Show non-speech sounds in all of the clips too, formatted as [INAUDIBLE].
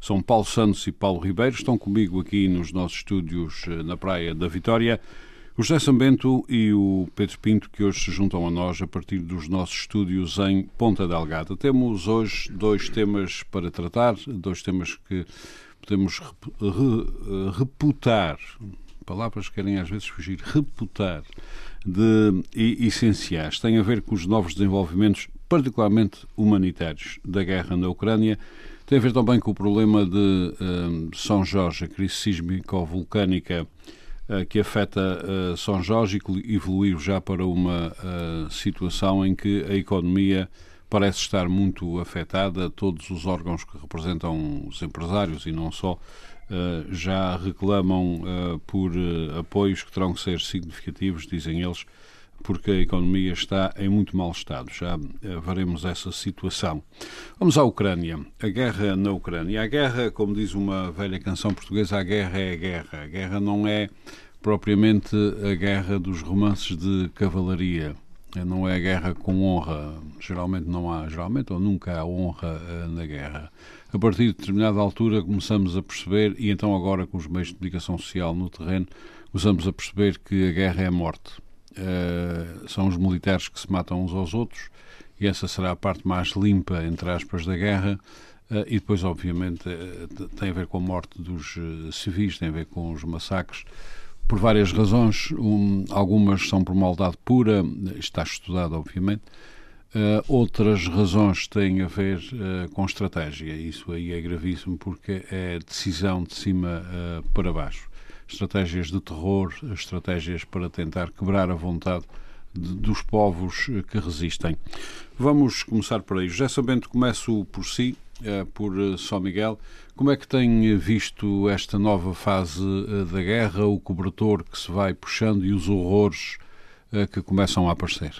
são Paulo Santos e Paulo Ribeiro. Estão comigo aqui nos nossos estúdios eh, na Praia da Vitória. O José Sambento e o Pedro Pinto, que hoje se juntam a nós a partir dos nossos estúdios em Ponta Delgada. Temos hoje dois temas para tratar, dois temas que podemos eh, reputar, palavras que querem às vezes fugir, reputar, de essenciais. Tem a ver com os novos desenvolvimentos, particularmente humanitários, da guerra na Ucrânia tem a ver também com o problema de uh, São Jorge, a crise sísmico-vulcânica uh, que afeta uh, São Jorge e evoluiu já para uma situação em que a economia parece estar muito afetada. Todos os órgãos que representam os empresários e não só já reclamam por apoios que terão que ser significativos, dizem eles, porque a economia está em muito mau estado. Já eh, veremos essa situação. Vamos à Ucrânia. A guerra na Ucrânia. A guerra, como diz uma velha canção portuguesa, a guerra é a guerra. A guerra não é propriamente a guerra dos romances de cavalaria. Não é a guerra com honra. Geralmente não há, geralmente ou nunca há honra eh, na guerra. A partir de determinada altura começamos a perceber, e então agora com os meios de comunicação social no terreno, começamos a perceber que a guerra é a morte uh, são os militares que se matam uns aos outros, e essa será a parte mais limpa, entre aspas, da guerra. Uh, e depois, obviamente, uh, tem a ver com a morte dos civis, tem a ver com os massacres, por várias razões. Um, algumas são por maldade pura, está estudado, obviamente. Uh, outras razões têm a ver uh, com estratégia. Isso aí é gravíssimo porque é decisão de cima uh, para baixo estratégias de terror, estratégias para tentar quebrar a vontade de, dos povos eh, que resistem. Vamos começar por aí. José Sabento, começo por si, eh, por eh, São Miguel. Como é que tem visto esta nova fase da guerra, o cobertor que se vai puxando e os horrores que começam a aparecer?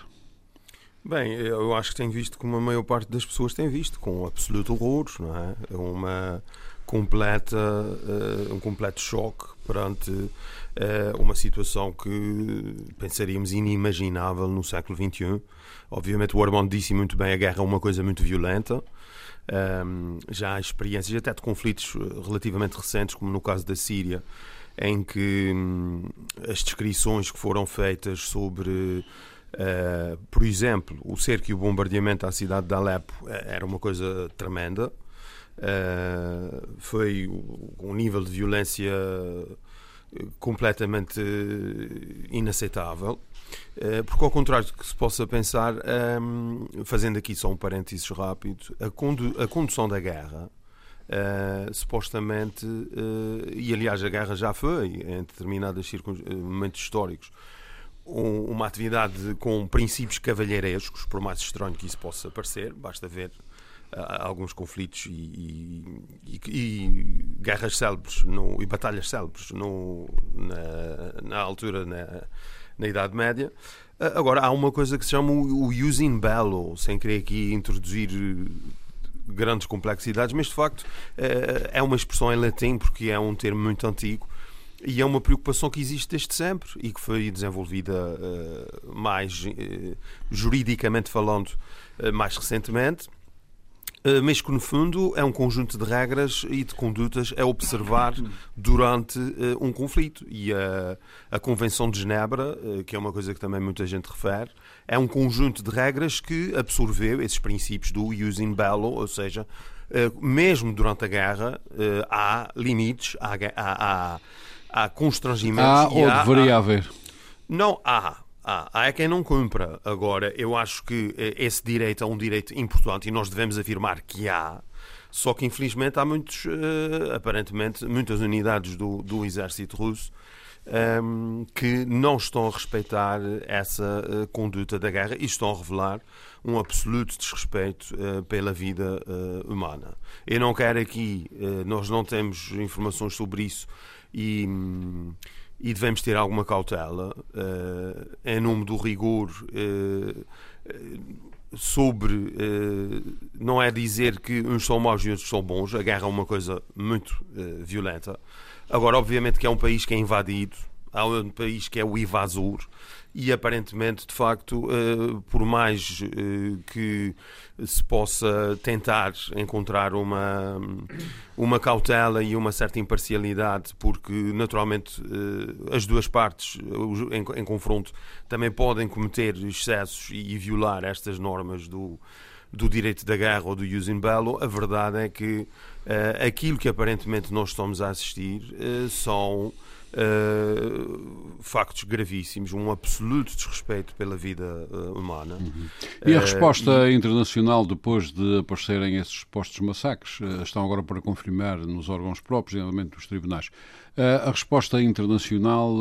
Bem, eu acho que tenho visto como a maior parte das pessoas tem visto, com absoluto horror, não é? Uma completa, um completo choque perante uh, uma situação que pensaríamos inimaginável no século XXI. Obviamente, o Armando disse muito bem: a guerra é uma coisa muito violenta. Um, ehm, já há experiências até de conflitos eh, relativamente recentes, como no caso da Síria, em que um, as descrições que foram feitas sobre, uh, por exemplo, o cerco e o bombardeamento à cidade de Alepo era uma coisa tremenda. Uh, foi um nível de violência completamente inaceitável. Uh, porque, ao contrário do que se possa pensar, um, fazendo aqui só um parênteses rápido, a, condu a condução da guerra, uh, supostamente, e aliás a guerra já foi, em determinados momentos históricos, um, uma atividade com princípios cavalheirescos, por mais estranho que isso possa parecer, basta ver alguns conflitos e, e, e, guerras célebres no, e batalhas célebres no, na, na altura, na, na Idade Média. Agora, há uma coisa que se chama o, o using bello, sem querer aqui introduzir grandes complexidades, mas de facto é, é uma expressão em latim, porque é um termo muito antigo e é uma preocupação que existe desde sempre e que foi desenvolvida mais juridicamente falando mais recentemente eh, mas que no fundo é um conjunto de regras e de condutas a observar [LAUGHS] durante uh, um conflito. E a, a Convenção de Genebra, uh, que é uma coisa que também muita gente refere, é um conjunto de regras que absorveu esses princípios do using bello, ou seja, uh, mesmo durante a guerra há limites, há, há, há, há constrangimentos. Há ou há, deveria haver? Não, há. Ah, há é quem não cumpra. Agora, eu acho que eh, esse direito é um direito importante e nós devemos afirmar que há. Só que, infelizmente, há muitos, uh, aparentemente, muitas unidades do, do exército russo um, ehm, que não estão a respeitar essa uh, conduta da guerra e estão a revelar um absoluto desrespeito uh, pela vida humana. Eu não quero aqui, nós não temos informações sobre isso e. Um, e devemos ter alguma cautela em nome do rigor sobre não é dizer que uns são maus e outros são bons, a guerra é uma coisa muito violenta. Agora, obviamente, que é um país que é invadido, há um país que é o invasor e aparentemente, de facto, eh, por mais eh, que se possa tentar encontrar uma, uma cautela e uma certa imparcialidade, porque naturalmente eh, as duas partes em, em confronto também podem cometer excessos e violar estas normas do, do direito da guerra ou do jus in bello, a verdade é que uh, aquilo que aparentemente nós estamos a assistir uh, são Uh, factos gravíssimos, um absoluto desrespeito pela vida uh, humana. Uhum. E a resposta uh, internacional depois de aparecerem esses postos massacres estão agora para confirmar nos órgãos próprios, nomeadamente dos tribunais. a resposta internacional,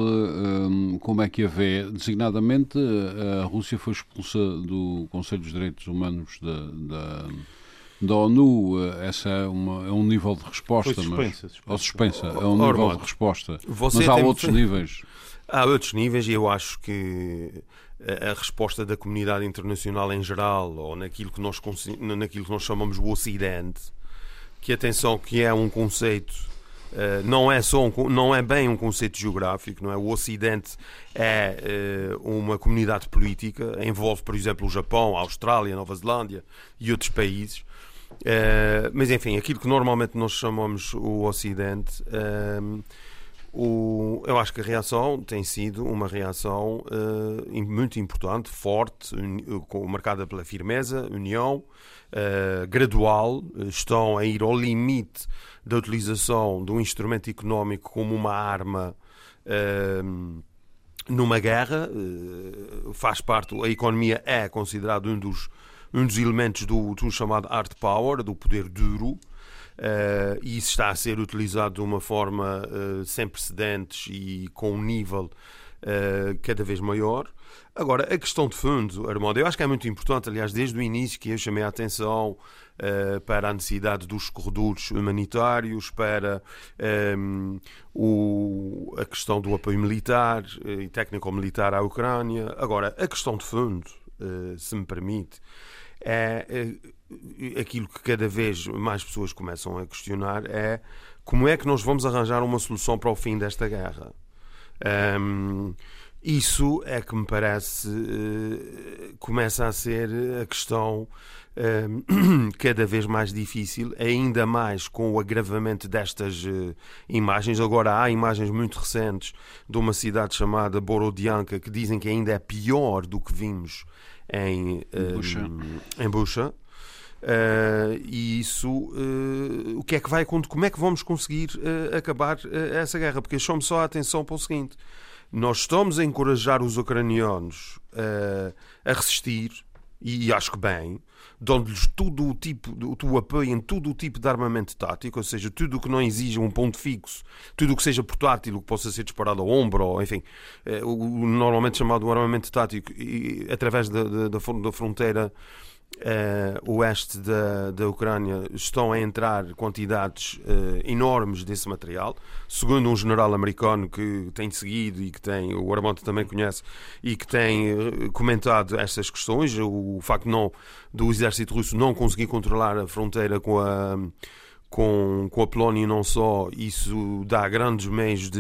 como é que a vê? Designadamente, a Rússia foi expulsa do Conselho dos Direitos Humanos da, da da ONU, eh, essa é, uma, é, um nível de resposta, suspensa, mas suspensa. ou suspensa, é um nível de resposta. Mas há outros níveis. Há outros níveis e eu acho que a, a, resposta da comunidade internacional em geral, ou naquilo que nós, naquilo que nós chamamos o Ocidente, que atenção que é um conceito Uh, não é só um, não é bem um conceito geográfico não é o Ocidente é uma comunidade política envolve por exemplo o Japão a Austrália a Nova Zelândia e outros países Uh, mas enfim, aquilo que normalmente nós chamamos o Ocidente, uh, o, eu acho que a reação tem sido uma reação uh, muito importante, forte, un, marcada pela firmeza, união, gradual. Estão a ir ao limite da utilização de um instrumento económico como uma arma numa guerra. faz parte, a economia é considerado um dos um dos elementos do, do chamado hard power, do poder duro, Uh, e isso está a ser utilizado de uma forma uh, sem precedentes e com um nível uh, cada vez maior. Agora, a questão de fundo, Armando, eu acho que é muito importante, aliás, desde o início que eu chamei a atenção para a necessidade dos corredores humanitários, para um, o, a questão do apoio militar e técnico-militar à Ucrânia. Agora, a questão de fundo, se me permite, é, é aquilo que cada vez mais pessoas começam a questionar é como é que nós vamos arranjar uma solução para o fim desta guerra. Um, isso é que me parece uh, começa a ser a questão uh, [CLEARS THROAT] cada vez mais difícil, ainda mais com o agravamento destas uh, imagens. Agora há imagens muito recentes de uma cidade chamada Borodianka que dizem que ainda é pior do que vimos em, Bucha. Em Bucha. Uh, e isso, uh, o que é que vai como é que vamos conseguir uh, acabar essa guerra? Porque chamo só a atenção para o seguinte: nós estamos a encorajar os ucranianos a resistir, e acho que bem, dando-lhes todo o tipo, o apoio em todo o tipo de armamento tático, ou seja, tudo o que não exija um ponto fixo, tudo o que seja portátil, que possa ser disparado ao ombro, ou enfim, eh, o normalmente chamado armamento tático, e, através da, da, da fronteira uh, oeste da, da Ucrânia estão a entrar quantidades uh, enormes desse material. Segundo um general americano que tem seguido e que tem, o Armando também conhece, e que tem uh, comentado estas questões, o, facto não, do exército russo não conseguir controlar a fronteira com a, com, com a Polónia e não só, isso dá grandes meios de,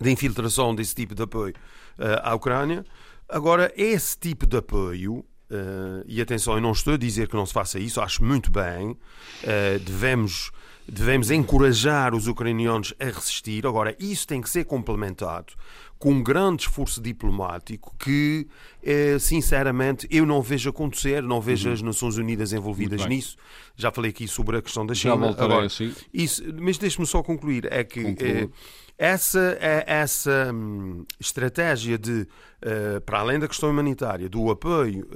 de infiltração desse tipo de apoio à Ucrânia. Agora, esse tipo de apoio Uh, e atenção, eu não estou a dizer que não se faça isso, acho muito bem. Uh, devemos, devemos encorajar os ucranianos a resistir. Agora, isso tem que ser complementado com um grande esforço diplomático que, uh, sinceramente, eu não vejo acontecer, não vejo uhum. as Nações Unidas envolvidas nisso. Já falei aqui sobre a questão da China. Já voltarei Agora, assim. Isso, mas deixe-me só concluir. É que essa, é, essa hum, estratégia de, uh, para além da questão humanitária, do apoio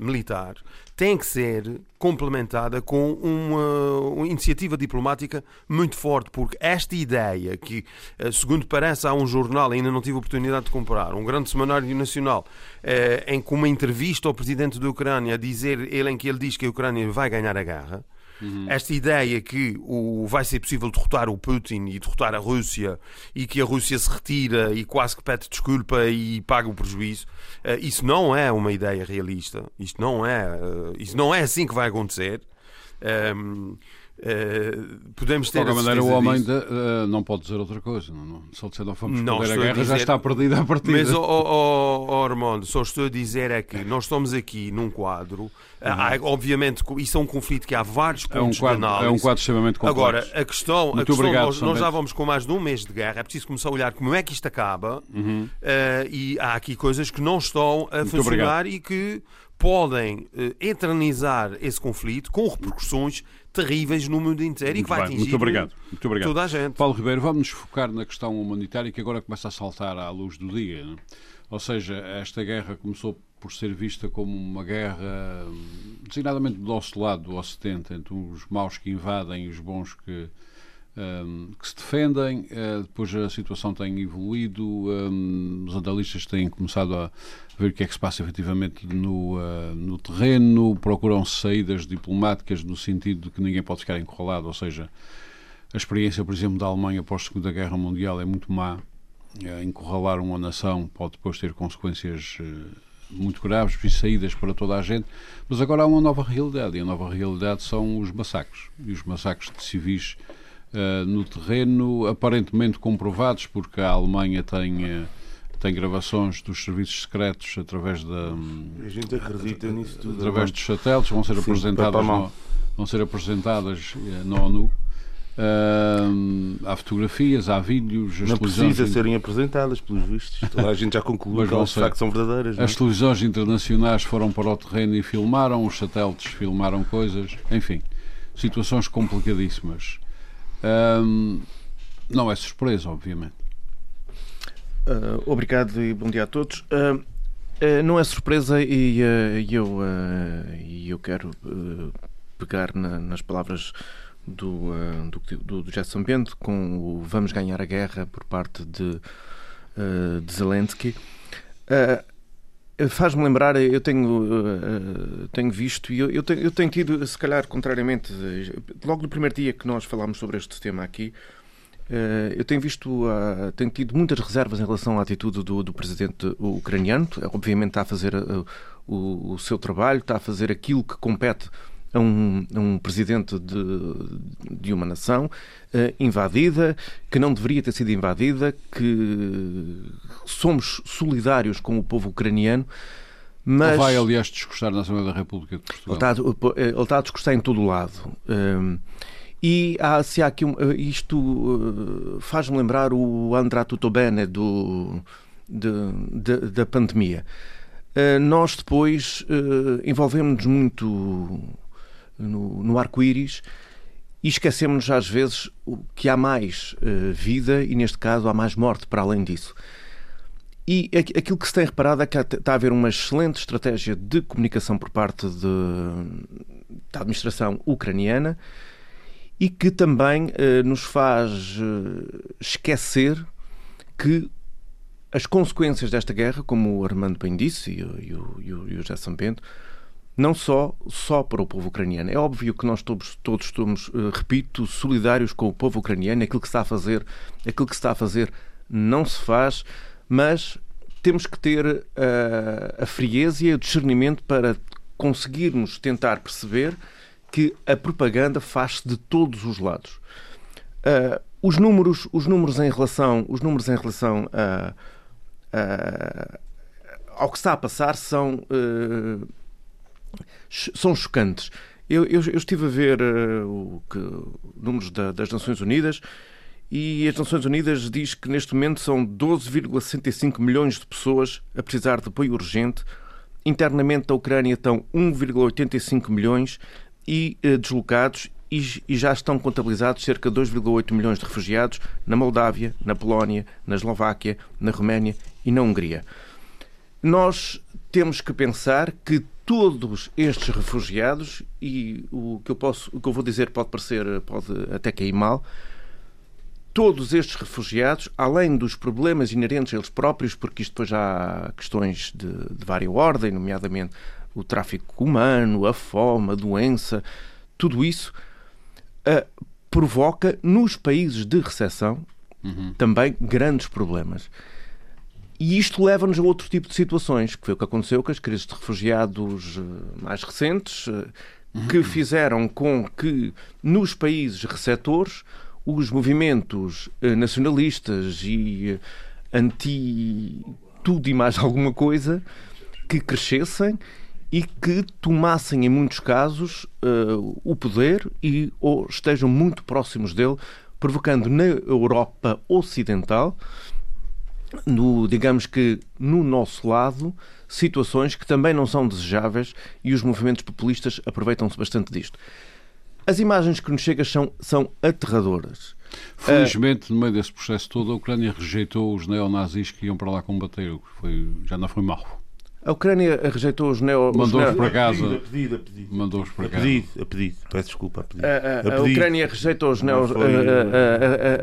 militar, tem que ser complementada com uma, uma, iniciativa diplomática muito forte, porque esta ideia que, uh, segundo parece, há um jornal, ainda não tive oportunidade de comprar, um grande semanário nacional, em que uma entrevista ao presidente da Ucrânia, a dizer ele em que ele diz que a Ucrânia vai ganhar a guerra, Uhum. Esta ideia que o, vai ser possível derrotar o Putin e derrotar a Rússia e que a Rússia se retira e quase que pede desculpa e paga o prejuízo, uh, isso não é uma ideia realista. Isto não é, uh, isso não é assim que vai acontecer. Um, Uh, podemos ter de qualquer maneira, o homem de, uh, não pode dizer outra coisa. Não, não, só se não fomos não, a guerra, a dizer... já está perdida a partida. Mas, oh, oh, oh, Armando, só estou a dizer é que nós estamos aqui num quadro. Uhum. Há, obviamente, isso é um conflito que há vários pontos é um quadro, de análise. É um quadro extremamente complexo. Agora, a questão, Muito a questão obrigado, nós, nós, já vamos com mais de um mês de guerra. É preciso começar a olhar como é que isto acaba. Uhum. Uh, e há aqui coisas que não estão a Muito funcionar obrigado. e que podem eternizar esse conflito com repercussões terríveis no mundo inteiro muito e que vai bem, atingir muito obrigado, muito obrigado. toda a gente. Paulo Ribeiro, vamos nos focar na questão humanitária que agora começa a saltar à luz do dia. Não? Ou seja, esta guerra começou por ser vista como uma guerra designadamente do nosso lado, do Ocidente, entre os maus que invadem e os bons que, um, que se defendem. Uh, depois a situação tem evoluído, um, os analistas têm começado a ver o que é que se passa efetivamente no, uh, no terreno, procuram-se saídas diplomáticas no sentido de que ninguém pode ficar encurralado, ou seja, a experiência, por exemplo, da Alemanha após a Segunda Guerra Mundial é muito má. Uh, encurralar uma nação pode depois ter consequências uh, muito graves e saídas para toda a gente, mas agora há uma nova realidade, e a nova realidade são os massacres, e os massacres de civis uh, no terreno, aparentemente comprovados, porque a Alemanha tem tem gravações dos serviços secretos através da. A gente acredita nisso tudo. Através dos satélites, vão ser Sim, apresentadas no, vão ser apresentadas eh, na ONU. Uh, há fotografias, há vídeos. não precisa serem apresentadas, pelos vistos. Toda a gente já concluiu que elas de facto são verdadeiras. As é? televisões internacionais foram para o terreno e filmaram, os satélites filmaram coisas, enfim, situações complicadíssimas. Uh, não é surpresa, obviamente. Uh, obrigado e bom dia a todos. Uh, uh, não é surpresa e eu, eu quero pegar na, nas palavras do, do, do Jason Bento com o Vamos ganhar a guerra por parte de, de Zelensky. Faz-me lembrar, eu tenho, tenho visto e eu, tenho, eu tenho tido, se calhar, contrariamente, logo no primeiro dia que nós falámos sobre este tema aqui, eh, eu tenho visto, uh, tenho tido muitas reservas em relação à atitude do, do presidente ucraniano. Obviamente está a fazer o, o, seu trabalho, está a fazer aquilo que compete a um, a um presidente de, de, uma nação uh, invadida, que não deveria ter sido invadida, que somos solidários com o povo ucraniano. Mas... Ele vai, aliás, discursar na Assembleia da República de Portugal. Ele está, ele está a discursar em todo o lado. E há, se há aqui um, eh, isto faz-me lembrar o Andrà Tutto Bene do, de, de, da pandemia. Uh, nós depois uh, envolvemos-nos muito no, no arco-íris e esquecemos às vezes que há mais vida e, neste caso, há mais morte para além disso. E aquilo que se tem reparado é que está a haver uma excelente estratégia de comunicação por parte de, da administração ucraniana e que também uh, nos faz uh, esquecer que as consequências desta guerra, como o Armando bem disse e, e, e, e o Bento, não só, só para o povo ucraniano. É óbvio que nós todos, todos estamos, uh, repito, solidários com o povo ucraniano. Aquilo que está a fazer, aquilo que está a fazer não se faz, mas temos que ter uh, a frieza e o discernimento para conseguirmos tentar perceber que a propaganda faz-se de todos os lados. Uh, os números, os números em relação, os números em relação a, a, ao que está a passar são uh, são chocantes. Eu, eu, eu, estive a ver uh, o que, números da, das Nações Unidas e as Nações Unidas diz que neste momento são 12,65 milhões de pessoas a precisar de apoio urgente. Internamente da Ucrânia estão 1,85 milhões e eh, deslocados e, e já estão contabilizados cerca de 2,8 milhões de refugiados na Moldávia, na Polónia, na Eslováquia, na Roménia e na Hungria. Nós temos que pensar que todos estes refugiados, e o que eu, posso, o que eu vou dizer pode parecer, pode até cair mal, todos estes refugiados, além dos problemas inerentes a eles próprios, porque isto depois já há questões de, de várias ordem, nomeadamente o tráfico humano, a fome, a doença, tudo isso uh, provoca nos países de recessão uhum. também grandes problemas. E isto leva-nos a outro tipo de situações, que foi o que aconteceu com as crises de refugiados mais recentes, que uhum. fizeram com que nos países receptores os movimentos nacionalistas e anti tudo e mais [LAUGHS] alguma coisa que crescessem e que tomassem, em muitos casos, uh, o poder e ou estejam muito próximos dele, provocando na Europa Ocidental, no, digamos que no nosso lado, situações que também não são desejáveis e os movimentos populistas aproveitam-se bastante disto. As imagens que nos chegam são, são aterradoras. Felizmente, no meio desse processo todo, a Ucrânia rejeitou os neonazis que iam para lá combater, o que foi, já não foi mau. A Ucrânia rejeitou os neo... Mandou-os para casa. A pedido, a pedido. Mandou-os para casa. A pedido, a pedido. Peço desculpa, a pedido. A, a, a, a Ucrânia rejeita os neo... Foi...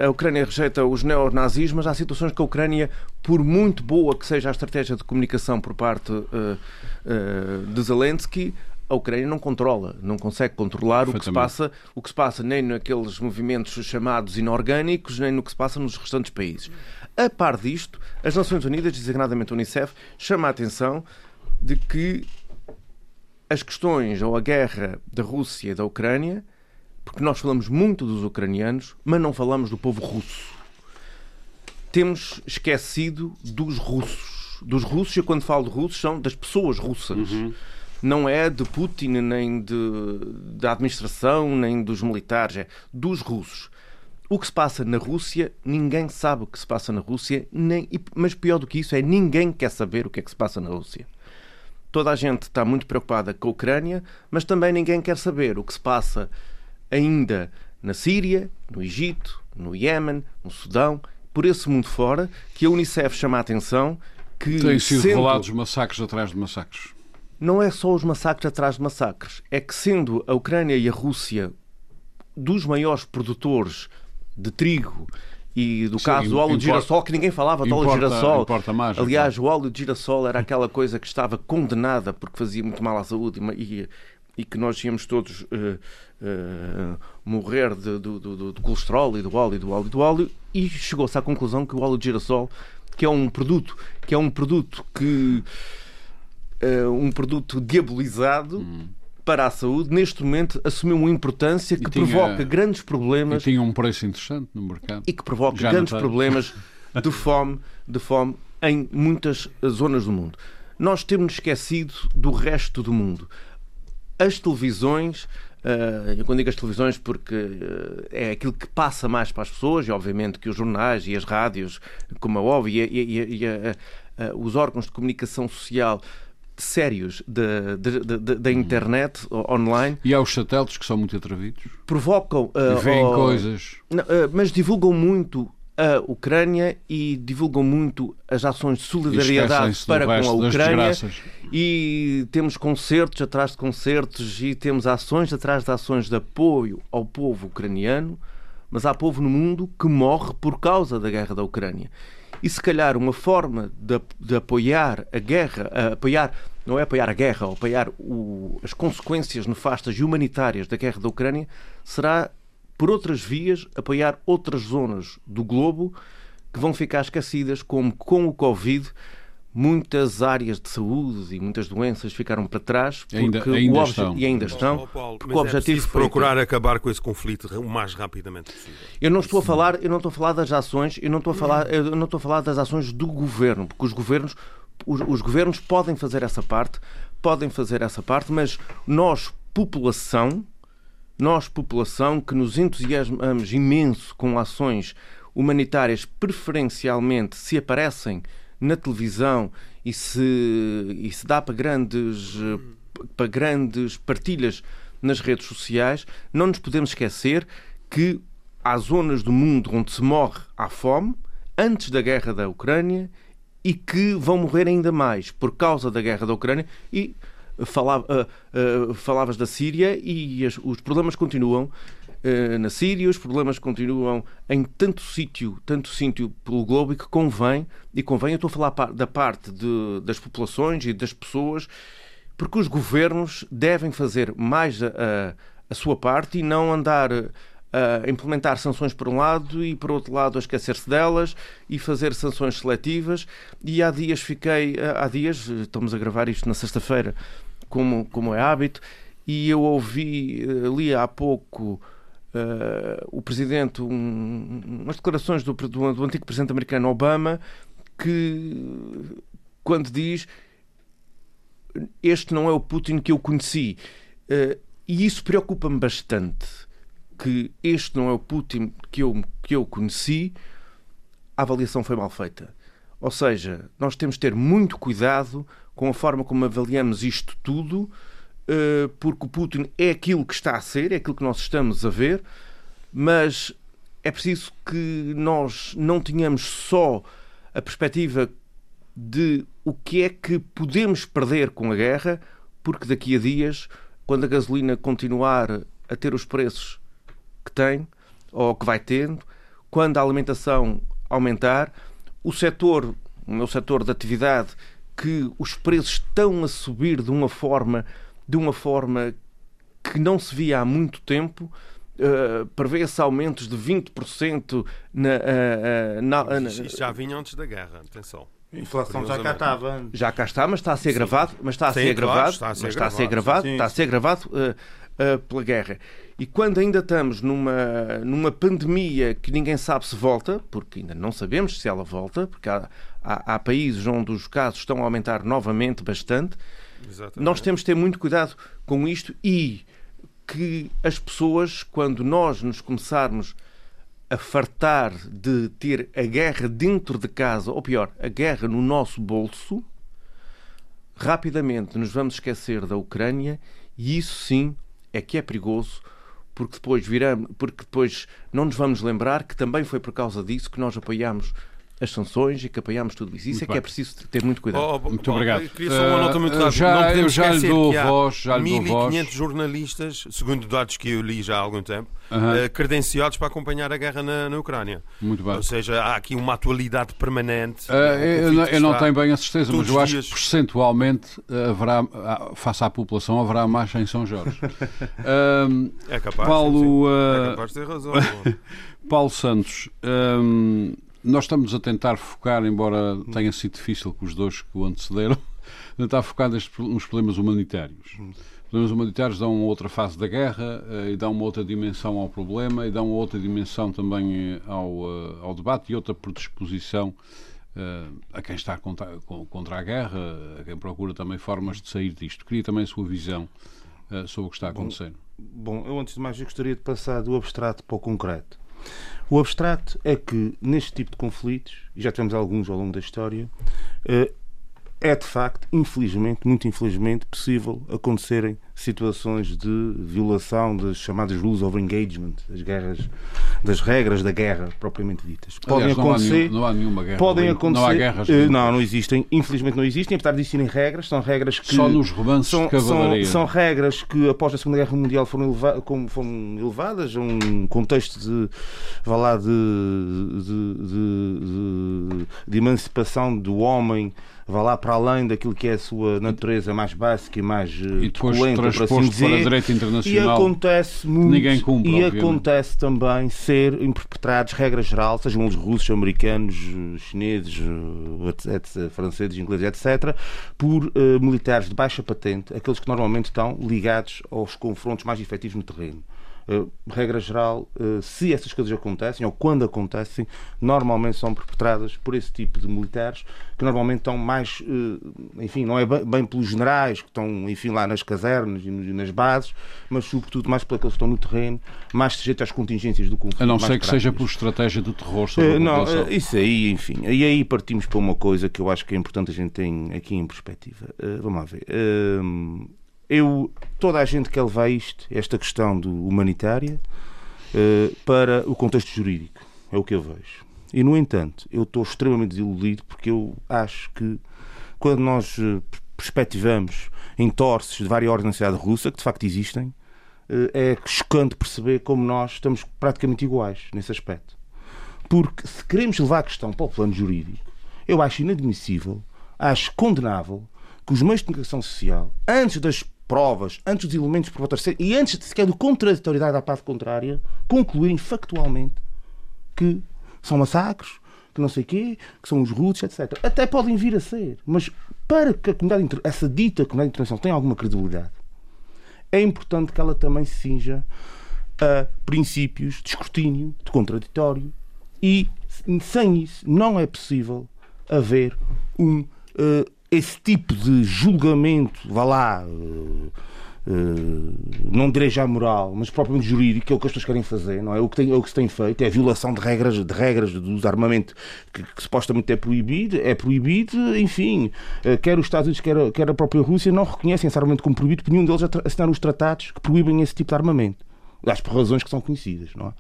A, a, Ucrânia rejeita os neonazis, mas há situações que a Ucrânia, por muito boa que seja a estratégia de comunicação por parte uh, uh, de Zelensky, a Ucrânia não controla, não consegue controlar o que se passa, o que se passa nem naqueles movimentos chamados inorgânicos, nem no que se passa nos restantes países. A par disto, as Nações Unidas, designadamente a Unicef, chama a atenção de que as questões ou a guerra da Rússia e da Ucrânia, porque nós falamos muito dos ucranianos, mas não falamos do povo russo. Temos esquecido dos russos. Dos russos, e quando falo de russos, são das pessoas russas. Uhum não é de Putin, nem de, da administração, nem dos militares, é dos russos. O que se passa na Rússia, ninguém sabe o que se passa na Rússia, nem, mas pior do que isso é ninguém quer saber o que é que se passa na Rússia. Toda a gente está muito preocupada com a Ucrânia, mas também ninguém quer saber o que se passa ainda na Síria, no Egito, no Iémen, no Sudão, por esse mundo fora, que a Unicef chama a atenção que. Têm sido sendo... revelados massacres atrás de massacres não é só os massacres atrás de massacres. É que, sendo a Ucrânia e a Rússia dos maiores produtores de trigo e do Sim, caso do óleo importa, de girassol, que ninguém falava de óleo de girassol. Mais, Aliás, o óleo de girassol era aquela coisa que estava condenada porque fazia muito mal à saúde e, e que nós íamos todos uh, uh, morrer de, do, do, do, colesterol e do óleo, do óleo, do óleo, e chegou-se à conclusão que o óleo de girassol, que é um produto, que é um produto que uh, um produto diabolizado. Hum. Para a saúde, neste momento assumiu uma importância que tinha, provoca grandes problemas. E tinha um preço interessante no mercado. E que provoca Já grandes problemas de fome, de fome em muitas zonas do mundo. Nós temos esquecido do resto do mundo. As televisões, uh, eu quando digo as televisões porque uh, é aquilo que passa mais para as pessoas, e obviamente que os jornais e as rádios, como é óbvio, e, e, e, e uh, os órgãos de comunicação social sérios da, internet online. E há os satélites que são muito atrevidos. Provocam. Uh, veem uh, coisas. Não, uh, mas divulgam muito a Ucrânia e divulgam muito as ações de solidariedade para com a Ucrânia. E temos concertos atrás de concertos e temos ações atrás de ações de apoio ao povo ucraniano. Mas há povo no mundo que morre por causa da guerra da Ucrânia. E se calhar uma forma de, de apoiar a guerra, a apoiar, não é apoiar a guerra, ou apoiar o, as consequências nefastas e humanitárias da guerra da Ucrânia, será por outras vias apoiar outras zonas do globo que vão ficar esquecidas, como com o Covid muitas áreas de saúde e muitas doenças ficaram para trás porque ainda, ainda estão. e ainda estão oh, Paulo, porque o é objetivo é procurar acabar com esse conflito o mais rapidamente possível. Eu não estou a falar, eu não estou a falar das ações, eu não estou a falar, eu não estou a falar das ações do governo, porque os governos os, os governos podem fazer essa parte, podem fazer essa parte, mas nós população, nós população que nos entusiasmamos imenso com ações humanitárias preferencialmente se aparecem na televisão e se, e se dá para grandes, para grandes partilhas nas redes sociais, não nos podemos esquecer que há zonas do mundo onde se morre à fome antes da guerra da Ucrânia e que vão morrer ainda mais por causa da guerra da Ucrânia. E falava, uh, uh, falavas da Síria e as, os problemas continuam na Síria, os problemas continuam em tanto sítio, tanto sítio pelo globo e que convém, e convém, eu estou a falar da parte de, das populações e das pessoas, porque os governos devem fazer mais a, a, sua parte e não andar a implementar sanções por um lado e por outro lado a esquecer-se delas e fazer sanções seletivas. E há dias fiquei, há dias, estamos a gravar isto na sexta-feira, como, como é hábito, e eu ouvi, li há pouco uh, o presidente, um, umas declarações do, do, do antigo presidente americano Obama, que quando diz este não é o Putin que eu conheci. Uh, e isso preocupa-me bastante, que este não é o Putin que eu, que eu conheci, a avaliação foi mal feita. Ou seja, nós temos de ter muito cuidado com a forma como avaliamos isto tudo, porque o Putin é aquilo que está a ser, é aquilo que nós estamos a ver, mas é preciso que nós não tenhamos só a perspectiva de o que é que podemos perder com a guerra, porque daqui a dias, quando a gasolina continuar a ter os preços que tem, ou que vai tendo, quando a alimentação aumentar, o setor, o meu setor de atividade, que os preços estão a subir de uma forma, de uma forma que não se via há muito tempo, Uh, prevê-se aumentos de 20% na, uh, uh, na, na, Isto já vinha antes da guerra, atenção. A inflação já cá estava. Já cá está, mas está a ser gravado, mas está a ser claro, gravado, está a ser mas gravado, está a ser gravado, está a ser gravado pela guerra. E quando ainda estamos numa, numa pandemia que ninguém sabe se volta, porque ainda não sabemos se ela volta, porque há, há, há países onde os casos estão a aumentar novamente bastante, Exatamente. nós temos de ter muito cuidado com isto e que as pessoas, quando nós nos começarmos a fartar de ter a guerra dentro de casa, ou pior, a guerra no nosso bolso, rapidamente nos vamos esquecer da Ucrânia e isso sim é que é perigoso porque depois viramos, porque depois não nos vamos lembrar que também foi por causa disso que nós apoiamos as sanções e que apoiamos tudo isso. Isso muito é bem. que é preciso ter muito cuidado. Oh, oh, muito obrigado. Queria só uma nota muito uh, já, eu já lhe dou voz, já lhe dou 1.500 jornalistas, segundo dados que eu li já há algum tempo, uh -huh. uh, credenciados para acompanhar a guerra na, na, Ucrânia. Muito bem. Ou seja, há aqui uma atualidade permanente. Uh, eu, não, eu não tenho bem a certeza, mas eu acho dias... que percentualmente haverá, face à população, haverá mais em São Jorge. [LAUGHS] é capaz. Paulo, é capaz de ter razão. [LAUGHS] Paulo Santos. Um, nós estamos a tentar focar, embora tenha sido difícil com os dois que o antecederam, [LAUGHS] tentar focar nos problemas humanitários. Os problemas humanitários dão outra fase da guerra eh, e dão uma outra dimensão ao problema e dão uma outra dimensão também eh, ao, eh, ao debate e outra predisposição a quem está contra, contra a guerra, a quem procura também formas de sair disto. Queria também a sua visão sobre o que está acontecendo. Bom, bom eu antes de mais gostaria de passar do abstrato para o concreto. O abstrato é que, neste tipo de conflitos, e já tivemos alguns ao longo da história, eh, é de facto, infelizmente, muito infelizmente, possível acontecerem situações de violação das chamadas rules of engagement, das guerras, das regras da guerra propriamente ditas. Podem Aliás, acontecer. Não há, nenhuma guerra. Podem acontecer. Não há guerras. Uh, não, não existem. Infelizmente não existem, apesar de existirem regras. São regras que. Só nos romances são, de cavalaria. São, são regras que após a Segunda Guerra Mundial foram, eleva como, foram elevadas a um contexto de. vá lá, de, de, de, de emancipação do homem vá lá para além daquilo que é a sua natureza mais básica e mais eh, e depois transposto assim para direito internacional. E acontece muito, ninguém cumpre, e obviamente. acontece também ser interpretados regra geral, sejam eles russos, americanos, chineses, eh, etc, franceses, ingleses, etc, por uh, militares de baixa patente, aqueles que normalmente estão ligados aos confrontos mais efetivos no terreno. Eh, regra geral, uh, se essas coisas acontecem, ou quando acontecem, normalmente são perpetradas por esse tipo de militares, que normalmente estão mais, uh, enfim, não é bem, pelos generais, que estão, enfim, lá nas casernas e nas bases, mas sobretudo mais aqueles que estão no terreno, mais sujeitos às contingências do conflito. A não ser que seja por estratégia do terror sobre a Não, isso aí, enfim, e aí partimos para uma coisa que eu acho que é importante a gente ter aqui em perspectiva. vamos lá ver eu, toda a gente quer levar isto, esta questão do humanitária, uh, para o contexto jurídico. É o que eu vejo. E, no entanto, eu estou extremamente desiludido porque eu acho que quando nós uh, perspectivamos entorces de várias ordens na sociedade russa, que de facto existem, uh, é chocante perceber como nós estamos praticamente iguais nesse aspecto. Porque se queremos levar a questão para o plano jurídico, eu acho inadmissível, acho condenável que os meios de comunicação social, antes das provas, antes dos elementos provatores e antes sequer de contraditoriedade da parte contrária, concluírem factualmente que são massacres, que não sei quê, que são os rutos, etc. Até podem vir a ser, mas para que a comunidade, essa dita comunidade internacional tenha alguma credibilidade, é importante que ela também se cinja a princípios de escrutínio, de contraditório e sem isso não é possível haver um uh, esse tipo de julgamento, vá lá, uh, uh, não direi já moral, mas propriamente jurídico, é o que as pessoas querem fazer, não é? O que, tem, o que se tem feito é a violação de regras, de regras do desarmamento que, que supostamente é proibido, é proibido, enfim, uh, quer os Estados Unidos, quer a, quer a própria Rússia, não reconhecem esse armamento como proibido, porque nenhum deles assinaram os tratados que proíbem esse tipo de armamento. Acho por razões que são conhecidas, não é?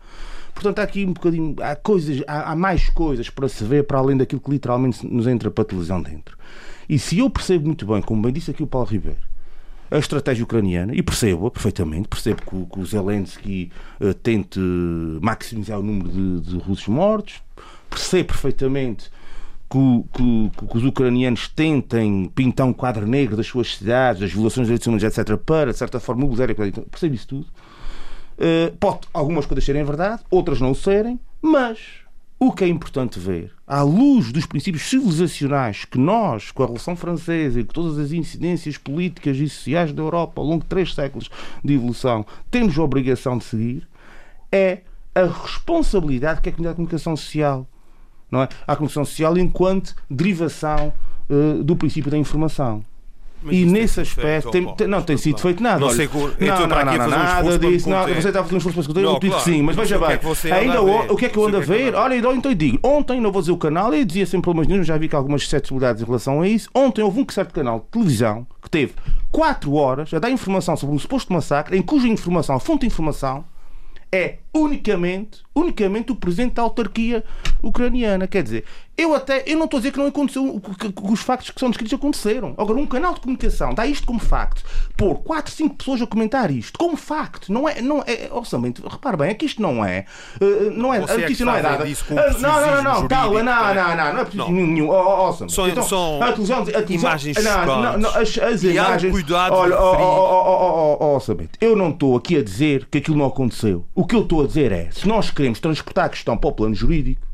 Portanto, há aqui um bocadinho, há coisas, há, há mais coisas para se ver para além daquilo que literalmente nos entra para a televisão dentro. E se eu percebo muito bem, como bem disse aqui o Paulo Ribeiro, a estratégia ucraniana, e percebo-a perfeitamente, percebo que, que o Zelensky uh, tente maximizar o número de, de russos mortos, percebo perfeitamente que, que, que, os ucranianos tentem pintar um quadro negro das suas cidades, das violações de direitos humanos, etc., para, de certa forma, mobilizar a Percebo isso tudo. Uh, pode algumas coisas serem verdade, outras não serem, mas o que é importante ver, à luz dos princípios civilizacionais que nós, com a Revolução Francesa e com todas as incidências políticas e sociais da Europa ao longo de três séculos de evolução, temos a obrigação de seguir, é a responsabilidade que é a comunidade de comunicação social. Não é? A comunicação social enquanto derivação uh, do princípio da informação. Mas e nesse aspecto tem, tem, não tem sido feito nada. Não sei não, não, não, não, nada disso. Não, você está a fazer um esforço para eu digo que sim, mas veja bem. Ainda o que é que eu ando a ver? Olha, então eu digo, ontem, não vou dizer o canal, eu dizia sempre problemas nenhum, já vi que algumas suscetibilidades em relação a isso. Ontem houve um certo canal de televisão que teve 4 horas a dar informação sobre um suposto massacre, em cuja informação, a fonte de informação, é unicamente, unicamente o presidente da autarquia ucraniana. Quer dizer, eu até eu não estou a dizer que não aconteceu, que, que os factos que são descritos aconteceram. Agora, um canal de comunicação dá isto como facto, por 4, 5 pessoas a comentar isto como facto, não é, não é, orçamento, repare bem, é que isto não é, uh, não é, Você a notícia é não é dada. Uh, não, não, não, não, calma, não, não, não, não é preciso nenhum, oh, oh, são, então, são a televisão, a televisão, imagens não, não, não, as, as imagens, cuidado olha, oh, oh, oh, oh, eu não estou aqui a dizer que aquilo não aconteceu. O que eu estou a dizer é, se nós queremos transportar a questão para o plano jurídico,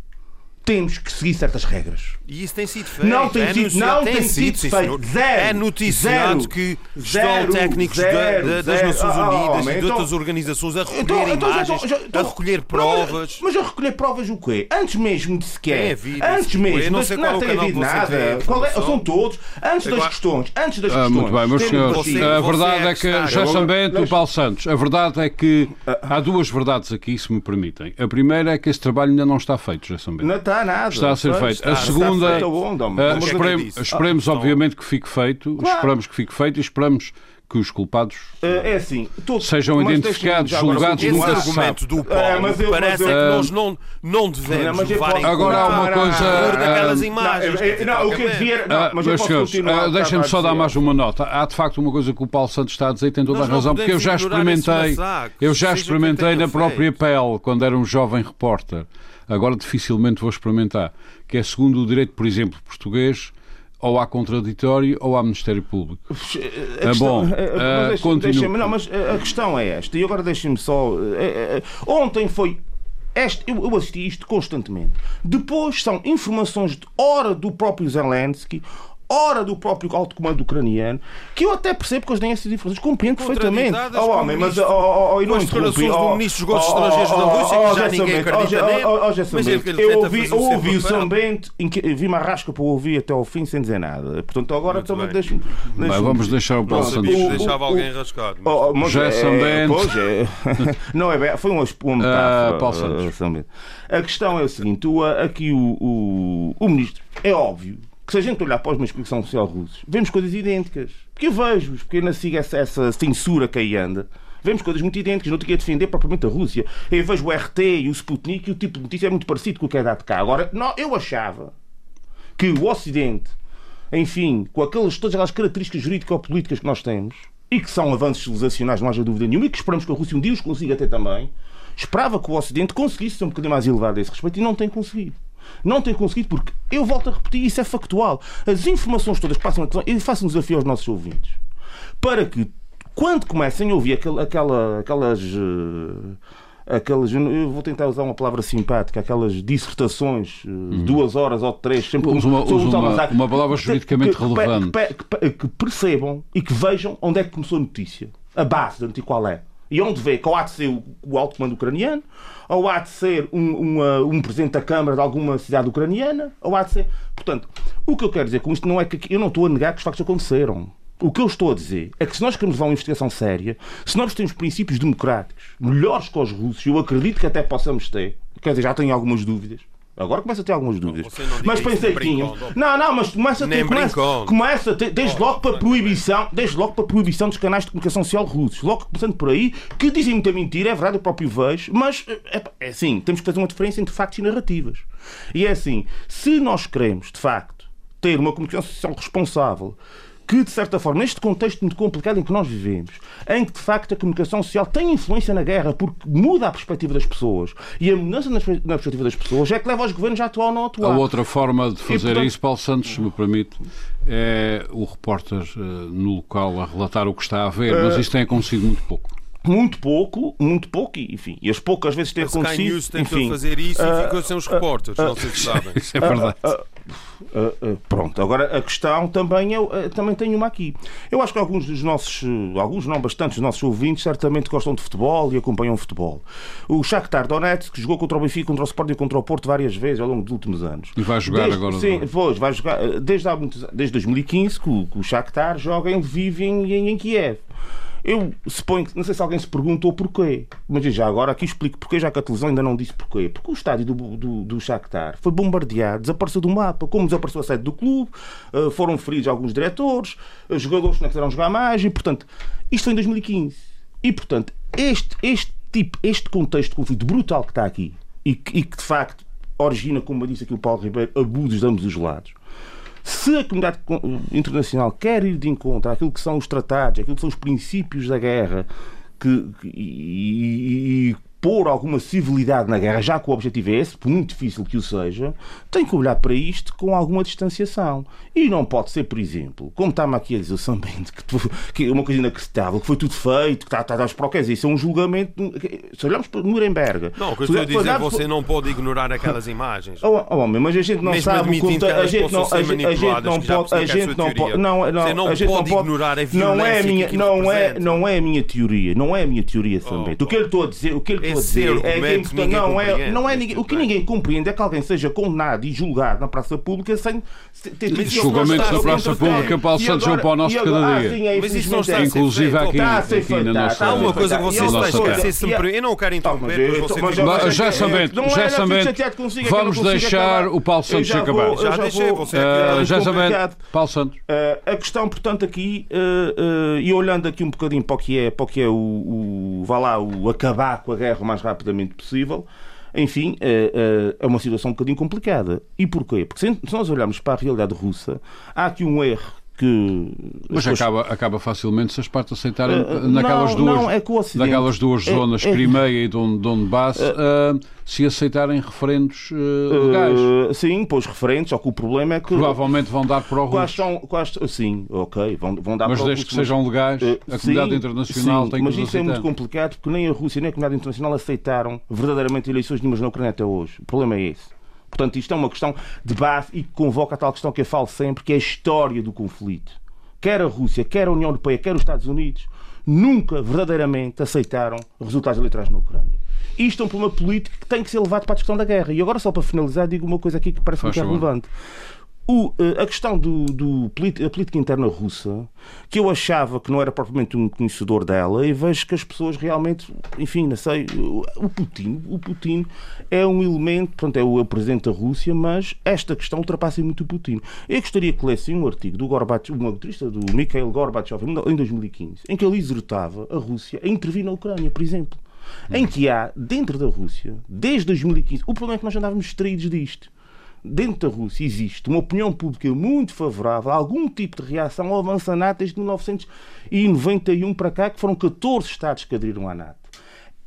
temos que seguir certas regras. E isso tem sido feito. Não tem, é sido, não tem, tem sido, sido feito. Zero. É noticiado zero, que zero, estão técnicos zero, da, das Nações ah, Unidas oh, e de então, outras organizações a recolher então, então, imagens, já, já, a então, recolher provas. Mas, mas, a recolher provas o quê? Antes mesmo de sequer. Havido, antes mesmo. Não, sei qual não tem havido nada. Qual é, são todos. Antes das questões. Antes das questões. Muito bem, meus senhores. A verdade é que, já sabendo, o Paulo Santos, a verdade é que há duas verdades aqui, se me permitem. A primeira é que esse trabalho ainda não está feito, já sabendo. Não está nada. Está a ser feito. A segunda. Uh, esperemos, esperemos obviamente, que fique feito. Claro. Esperamos que fique feito e esperamos que os culpados uh, é assim, sejam identificados, julgados, nunca se sabe. do Paulo é, mas eu, parece mas eu, que nós não, não devemos não, levar posso, Agora há uma coisa... daquelas imagens. Não, o que vier... Mas meus senhores, deixem-me só dar mais uma nota. Há de facto uma coisa que o Paulo Santos está a dizer e tem toda a razão, porque eu já experimentei, eu já experimentei na própria pele, quando era um jovem repórter. Agora dificilmente vou experimentar. Que é segundo o direito, por exemplo, português ou há contraditório ou há Ministério Público. A é bom, uh, deixa, não, mas a questão é esta, e agora deixem-me só. Ontem foi. Este, eu, eu assisti isto constantemente. Depois são informações de hora do próprio Zelensky, hora do próprio alto comando ucraniano, que eu até percebo que eles têm essas informações, compreendo perfeitamente. Oh, homem, mas oh, oh, oh, não declarações do ministro dos negócios estrangeiros da Rússia, que já ninguém acredita nele. Eu ouvi, eu ouvi o São Bento, vi uma rasca para ouvir até ao fim sem dizer nada. Portanto, agora também deixo Vamos deixar o Paulo Santos. Deixava alguém rascado. Já São Bento. [LAUGHS] Não é bem, foi uma metáfora. A questão é o seguinte, aqui o ministro, é óbvio que se a gente olhar para os meios de comunicação social russos, vemos coisas idênticas. Porque eu vejo-os, porque eu não sigo essa, essa censura que aí anda. Vemos coisas muito idênticas, não tenho que defender propriamente a Rússia. Eu vejo o RT e o Sputnik e o tipo de notícia é muito parecido com o que é dado cá. Agora, não, eu achava que o Ocidente, enfim, com aquelas, todas aquelas características jurídico-políticas que nós temos, e que são avanços civilizacionais, não haja dúvida nenhuma, e que esperamos que a Rússia um dia os consiga ter também, esperava que o Ocidente conseguisse ser um bocadinho mais elevado a esse respeito e não tem conseguido. Não tem conseguido porque, eu volto a repetir, isso é factual. As informações todas passam na televisão, e faço um desafio aos nossos ouvintes, para que quando comecem a ouvir aquel, aquela, aquelas. Uh, aquelas, eu vou tentar usar uma palavra simpática, aquelas dissertações de uhum. duas horas ou três, sempre usa uma, usa uma, uma, palavra juridicamente que, relevante. Que, que, que, percebam e que vejam onde é que começou a notícia. A base da notícia qual é. E onde vê que ou há de ser o, alto comando ucraniano, ou há de ser um, uma, um presidente da Câmara de alguma cidade ucraniana, ou há de ser. Portanto, o que eu quero dizer com isto não é que eu não estou a negar que os factos aconteceram. O que eu estou a dizer é que se nós queremos levar uma investigação séria, se nós temos princípios democráticos melhores que os russos, eu acredito que até possamos ter, quer dizer, já tenho algumas dúvidas, Agora começa a ter algumas dúvidas. Mas pensei que tinha. Não, não, mas começa a ter. Começa, começa a ter, desde logo para a proibição, desde logo para a proibição dos canais de comunicação social russos. Logo começando por aí, que dizem muita mentira, é verdade, eu próprio vejo, mas é, é assim, temos que fazer uma diferença entre factos e narrativas. E é assim, se nós queremos, de facto, ter uma comunicação social responsável, que, de certa forma, neste contexto muito complicado em que nós vivemos, em que, de facto, a comunicação social tem influência na guerra porque muda a perspectiva das pessoas e a mudança na perspectiva das pessoas é que leva os governos a atuar ou não atuar. A outra forma de fazer e, portanto... isso, Paulo Santos, se me permite, é o repórter uh, no local a relatar o que está a ver, mas isto tem acontecido muito pouco muito pouco, muito pouco, e, enfim, e as poucas vezes tem acontecido. Sky News tentou enfim, fazer isso uh, e ficou sem os repórteres, uh, não sei se sabem. [LAUGHS] Isso é verdade. Uh, pronto, agora a questão também, é, também tem uma aqui. Eu acho que alguns dos nossos, alguns não bastantes dos nossos ouvintes, certamente gostam de futebol e acompanham futebol. O Shakhtar Donetsk jogou contra o Benfica, contra o Sporting e contra o Porto várias vezes ao longo dos últimos anos. E vai jogar desde, agora? Sim, pois, vai jogar desde, há muitos, desde 2015 que o, que o Shakhtar joga em Lviv e em, em Kiev. Eu suponho que, não sei se alguém se perguntou porquê, mas já agora aqui explico porquê, já que a televisão ainda não disse porquê. Porque o estádio do, do, do Shakhtar foi bombardeado, desapareceu do mapa, como desapareceu a sede do clube, eh, foram feridos alguns diretores, eh, jogadores que não quiseram jogar mais, e portanto, isto foi em 2015. E portanto, este, este tipo, este contexto de conflito brutal que está aqui, e que, e que de facto origina, como disse aqui o Paulo Ribeiro, abusos de ambos os lados se a comunidade internacional quer ir de encontro àquilo que são os tratados, àquilo que são os princípios da guerra, que, e, e pôr alguma civilidade na guerra, já que o objetivo é esse, por muito difícil que o seja, tem que olhar para isto com alguma distanciação. E não pode ser, por exemplo, como está-me aqui a dizer o São Bento, que, que é uma coisa inacreditável, que foi tudo feito, que está, está, para Isso é um julgamento. Se olharmos para Nuremberg. Não, o que eu estou a dizer é que você não pode ignorar aquelas imagens. Oh, oh, mas a gente não Mesmo sabe o que a gente não, a gente, a gente não pode, a gente não pode, não, não, não, a gente não pode ignorar a não é a minha, não é, não é a minha teoria, não é a minha teoria, São Bento. O que eu estou a dizer, o que ele estou a dizer é que não é, não é ninguém, o que ninguém compreende é que alguém seja condenado e julgado na praça pública sem ter tido julgamentos na praça pública, Paulo Santos é para o nosso cada dia. Mas isso não está Inclusive aqui, aqui na nossa. Há uma coisa que você está Eu não quero interromper, mas já sabendo, já sabendo, vamos deixar o Paulo Santos acabar. Já deixei você. Já sabendo, Paulo Santos. A questão, portanto, aqui, e olhando aqui um bocadinho para o que é, para o que é o, vá lá, o acabar com a guerra o mais rapidamente possível, enfim, é, é, uma situação um bocadinho complicada. E porquê? Porque se nós olharmos para a realidade russa, há aqui um erro que. Mas acaba, acaba facilmente se as partes aceitarem uh, naquelas não, duas, não, é Ocidente, naquelas duas é, zonas, é, Crimeia e Donbass, uh, uh, se aceitarem referendos legais. sim, pois referentes, só que o problema é que. Provavelmente vão dar para o quais são, quais, Sim, ok, vão, vão dar mas para desde que sejam legais, a sim, comunidade internacional sim, tem que Mas isso é muito complicado porque nem a Rússia nem a comunidade internacional aceitaram verdadeiramente eleições nenhumas na Ucrânia até hoje. O problema é esse. Portanto, isto é uma questão de base e que convoca a tal questão que eu falo sempre, que é a história do conflito. Quer a Rússia, quer a União Europeia, quer os Estados Unidos, nunca verdadeiramente aceitaram resultados eleitorais na Ucrânia. Isto é um problema político que tem que ser levado para a discussão da guerra. E agora, só para finalizar, digo uma coisa aqui que parece muito relevante. O, eh, a questão do, do, a política interna russa, que eu achava que não era propriamente um conhecedor dela, e vejo que as pessoas realmente, enfim, não sei, o Putin, o Putin é um elemento, pronto, é o, é o presidente da Rússia, mas esta questão ultrapassa muito o Putin. Eu gostaria que lessem um artigo do Gorbachev, um motorista do Mikhail Gorbachev, em 2015, em que ele exortava a Rússia a intervir na Ucrânia, por exemplo. Em que há, dentro da Rússia, desde 2015, o problema é que nós andávamos distraídos disto dentro da Rússia existe uma opinião pública muito favorável a algum tipo de reação ao avanço da NATO desde 1991 para cá, que foram 14 Estados que aderiram à NATO.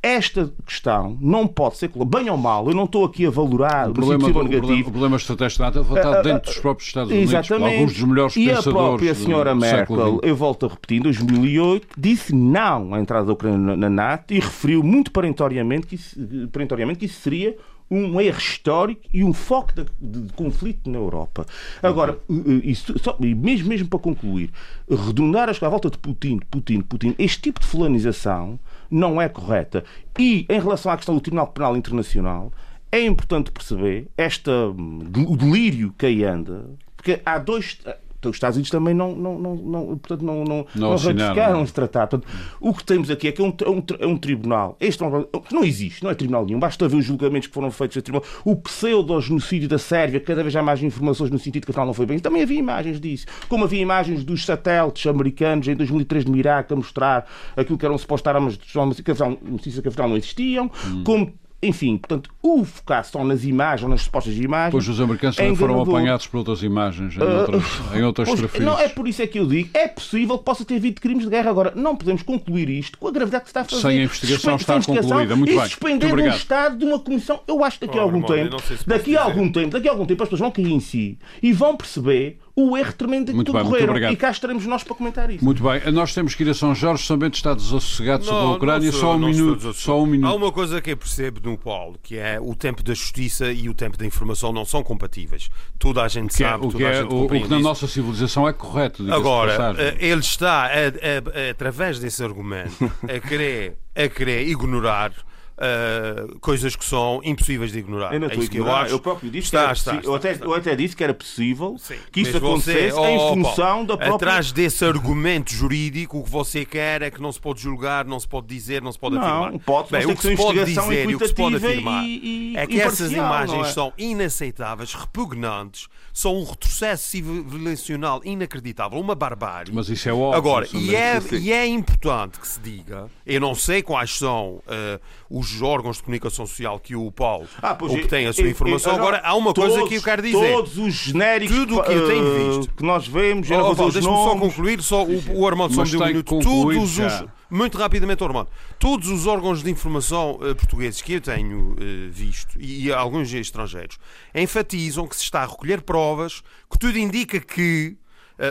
esta questão não pode ser, bem ou mal, eu não estou aqui a valorar o problema, do, negativo. O problema, o problema estratégico é levantado dentro dos próprios Estados Unidos, Exatamente. alguns dos melhores e pensadores E a própria senhora Merkel, eu volto a repetir, em 2008, disse não à entrada da Ucrânia na NATO e referiu muito perentoriamente que isso, perentoriamente que isso seria um erro histórico e um foco de, de, de conflito na Europa. Agora, uhum. isso, só, mesmo, mesmo para concluir, redundar à volta de Putin, Putin, Putin, este tipo de fulanização não é correta. E em relação à questão do Tribunal Penal Internacional, é importante perceber esta, o delírio que aí anda, porque há dois os Estados Unidos também não, não, não, não portanto, não, não, não, não ratificaram esse tratado. Portanto, o que temos aqui é que é um, é um, é um tribunal. Este não existe, não é tribunal nenhum. Basta ver os julgamentos que foram feitos tribunal. O pseudo-genocídio da Sérvia, cada vez há mais informações no sentido que afinal não foi bem. Também havia imagens disso. Como havia imagens dos satélites americanos em 2003 no Iraque a mostrar aquilo que eram supostas armas de notícia que afinal não existiam. Hum. Como enfim, portanto, o focar só nas imagens, nas respostas de imagens. Pois os americanos também foram apanhados por outras imagens em outras, uh, em outras pois, Não, é por isso é que eu digo, é possível que possa ter havido crimes de guerra. Agora, não podemos concluir isto com a gravidade que se está a fazer. Sem a investigação estar concluída. Muito e bem. suspender um Estado de uma comissão. Eu acho que daqui a algum tempo, se daqui a algum tempo, daqui a algum tempo as pessoas vão cair em si e vão perceber o erro tremendo que ocorreram. E cá estaremos nós para comentar isso. Muito bem. Nós temos que ir a São Jorge. São Bento está desassossegado sobre a Ucrânia. Sou, só, um minuto, só um minuto. Há uma coisa que eu percebo no Paulo, que é o tempo da justiça e o tempo da informação não são compatíveis. Toda a gente que é- sabe, é, o que, é, o, o que na nossa civilização é correto. Agora, eh, ele está, a, a, a, através desse argumento, a querer, a querer ignorar uh, coisas que são impossíveis de ignorar. Eu não estou é a ignorar, eu, eu próprio disse está, que era está, está, eu, até, eu até disse que era possível Sim. que isso acontecesse você, em oh, função da própria... Atrás desse argumento jurídico, o que você quer é que não se pode julgar, não se pode dizer, não se pode não, afirmar. Pode, Bem, o que se pode dizer e o que se pode afirmar e, e, é que essas imagens é? são inaceitáveis, repugnantes, são um retrocesso civilizacional inacreditável, uma barbárie. Mas isso é óbvio. Agora, e é, e é importante que se diga, eu não sei quais são uh, os órgãos de comunicação social que o Paulo ah, pois, obtém a sua eu, informação. Eu, eu, Agora, há uma todos, coisa que eu quero dizer. Todos os genéricos tudo o que eu tenho eh, visto. que nós vemos, oh, oh, deixa-me só concluir, só o, o Armando só me deu um minuto. Todos os, muito rapidamente, Armando, todos os órgãos de informação uh, portugueses que eu tenho uh, visto, e, e alguns estrangeiros, enfatizam que se está a recolher provas que tudo indica que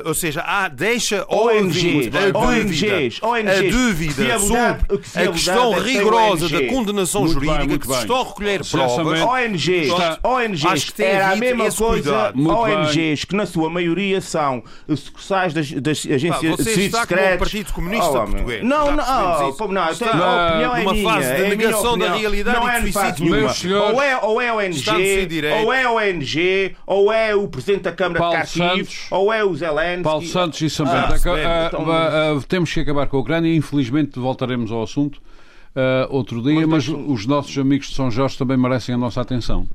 ou seja, há, deixa ONGs, a ONGs, ONGs, a dúvida sobre a questão rigorosa da condenação muito jurídica bem, que se estão a recolher provas. ONGs, está, ONGs acho que era a mesma coisa. ONGs que na sua maioria são sucursais das, das agências de serviços secretos. Partido Comunista oh, Português. Não, não, oh, não, está a opinião é minha, fase de é negação da realidade não é deficiente nenhuma. Ou é, ou é ONG, ou é ONG, ou é o Presidente da Câmara de Cativos, ou é o Zé Zelensky. Paulo Santos e São ah, Bento. Ah, então... ah, temos que acabar com a Ucrânia. Infelizmente voltaremos ao assunto outro dia, mas, mas os nossos amigos de São Jorge também merecem a nossa atenção.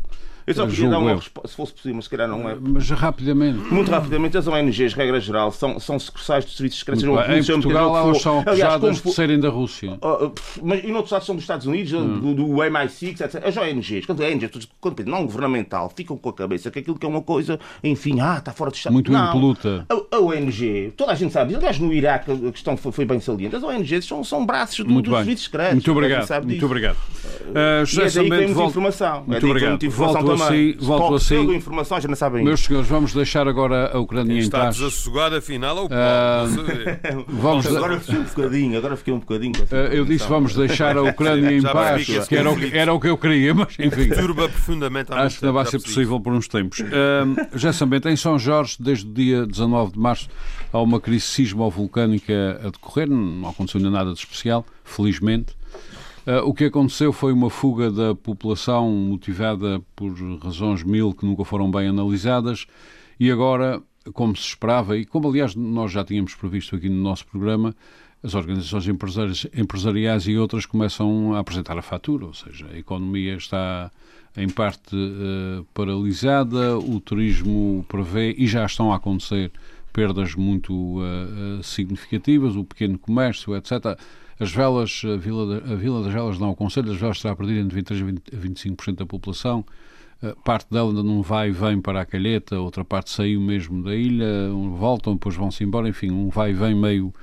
Eu só queria dar uma resposta, se fosse possível, mas se calhar não é. Mas rapidamente. Muito rapidamente, as ONGs, regra geral, são, são sucursais de serviços secretos. Em Portugal, elas são acusadas de serem da Rússia. Uh, mas, e noutros lados são dos Estados Unidos, do, do MI6, etc. As ONGs, quando ONGs, quando não governamental, ficam com a cabeça que aquilo que é uma coisa, enfim, ah, está fora de Estado. Muito não. impoluta. A, a, ONG, toda a gente sabe, aliás, no Iraque a questão foi, foi bem saliente. As ONGs são, são braços do, Muito dos serviços secretos. Muito obrigado. Muito obrigado. Uh, e é daí que tem muita informação. Muito é obrigado. Volto assim, volto assim. informação, já não sabem. Meus senhores, vamos deixar agora a Ucrânia em paz. Está desassegado, afinal, ou uh, [LAUGHS] vamos Agora fiquei um bocadinho, agora fiquei um bocadinho. Uh, eu disse vamos deixar a Ucrânia [LAUGHS] em paz, que era o que, era o que eu queria, mas enfim. Turba profundamente Acho que não vai ser possível por uns tempos. Uh, já sabem, em São Jorge, desde o dia 19 de março, há uma crise sismo-vulcânica a decorrer, não aconteceu ainda nada de especial, felizmente. Uh, o que aconteceu foi uma fuga da população motivada por razões mil que nunca foram bem analisadas e agora, como se esperava, e como aliás nós já tínhamos previsto aqui no nosso programa, as organizações empresariais e outras começam a apresentar a fatura, ou seja, a economia está em parte uh, paralisada, o turismo prevê e já estão a acontecer perdas muito uh, significativas, o pequeno comércio, etc. As velas, a Vila, a Vila das Velas não o conselho, as velas estará a perder entre 23% a 25% da população. Parte dela ainda não vai e vem para a calheta, outra parte saiu mesmo da ilha, voltam, depois vão-se embora, enfim, um vai e vem meio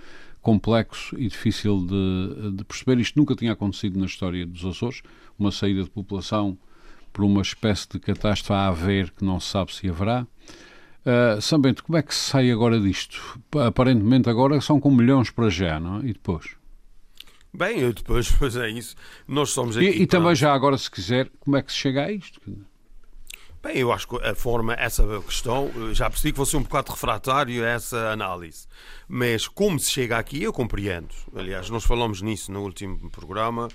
complexo e difícil de, de, perceber. Isto nunca tinha acontecido na história dos Açores, uma saída de população por uma espécie de catástrofe a haver que não se sabe se haverá. Uh, São Bento, como é que se sai agora disto? Aparentemente agora são com milhões para já, não é? E depois? Bem, eu depois, [LAUGHS] pois é isso. Nós somos aqui. E, e também já agora, se quiser, como é que se chega a isto? Bem, eu acho que a forma, essa questão, já percebi que vou ser um bocado refratário a essa análise. Mas como se chega aqui, eu compreendo. Aliás, nós falamos nisso no último programa.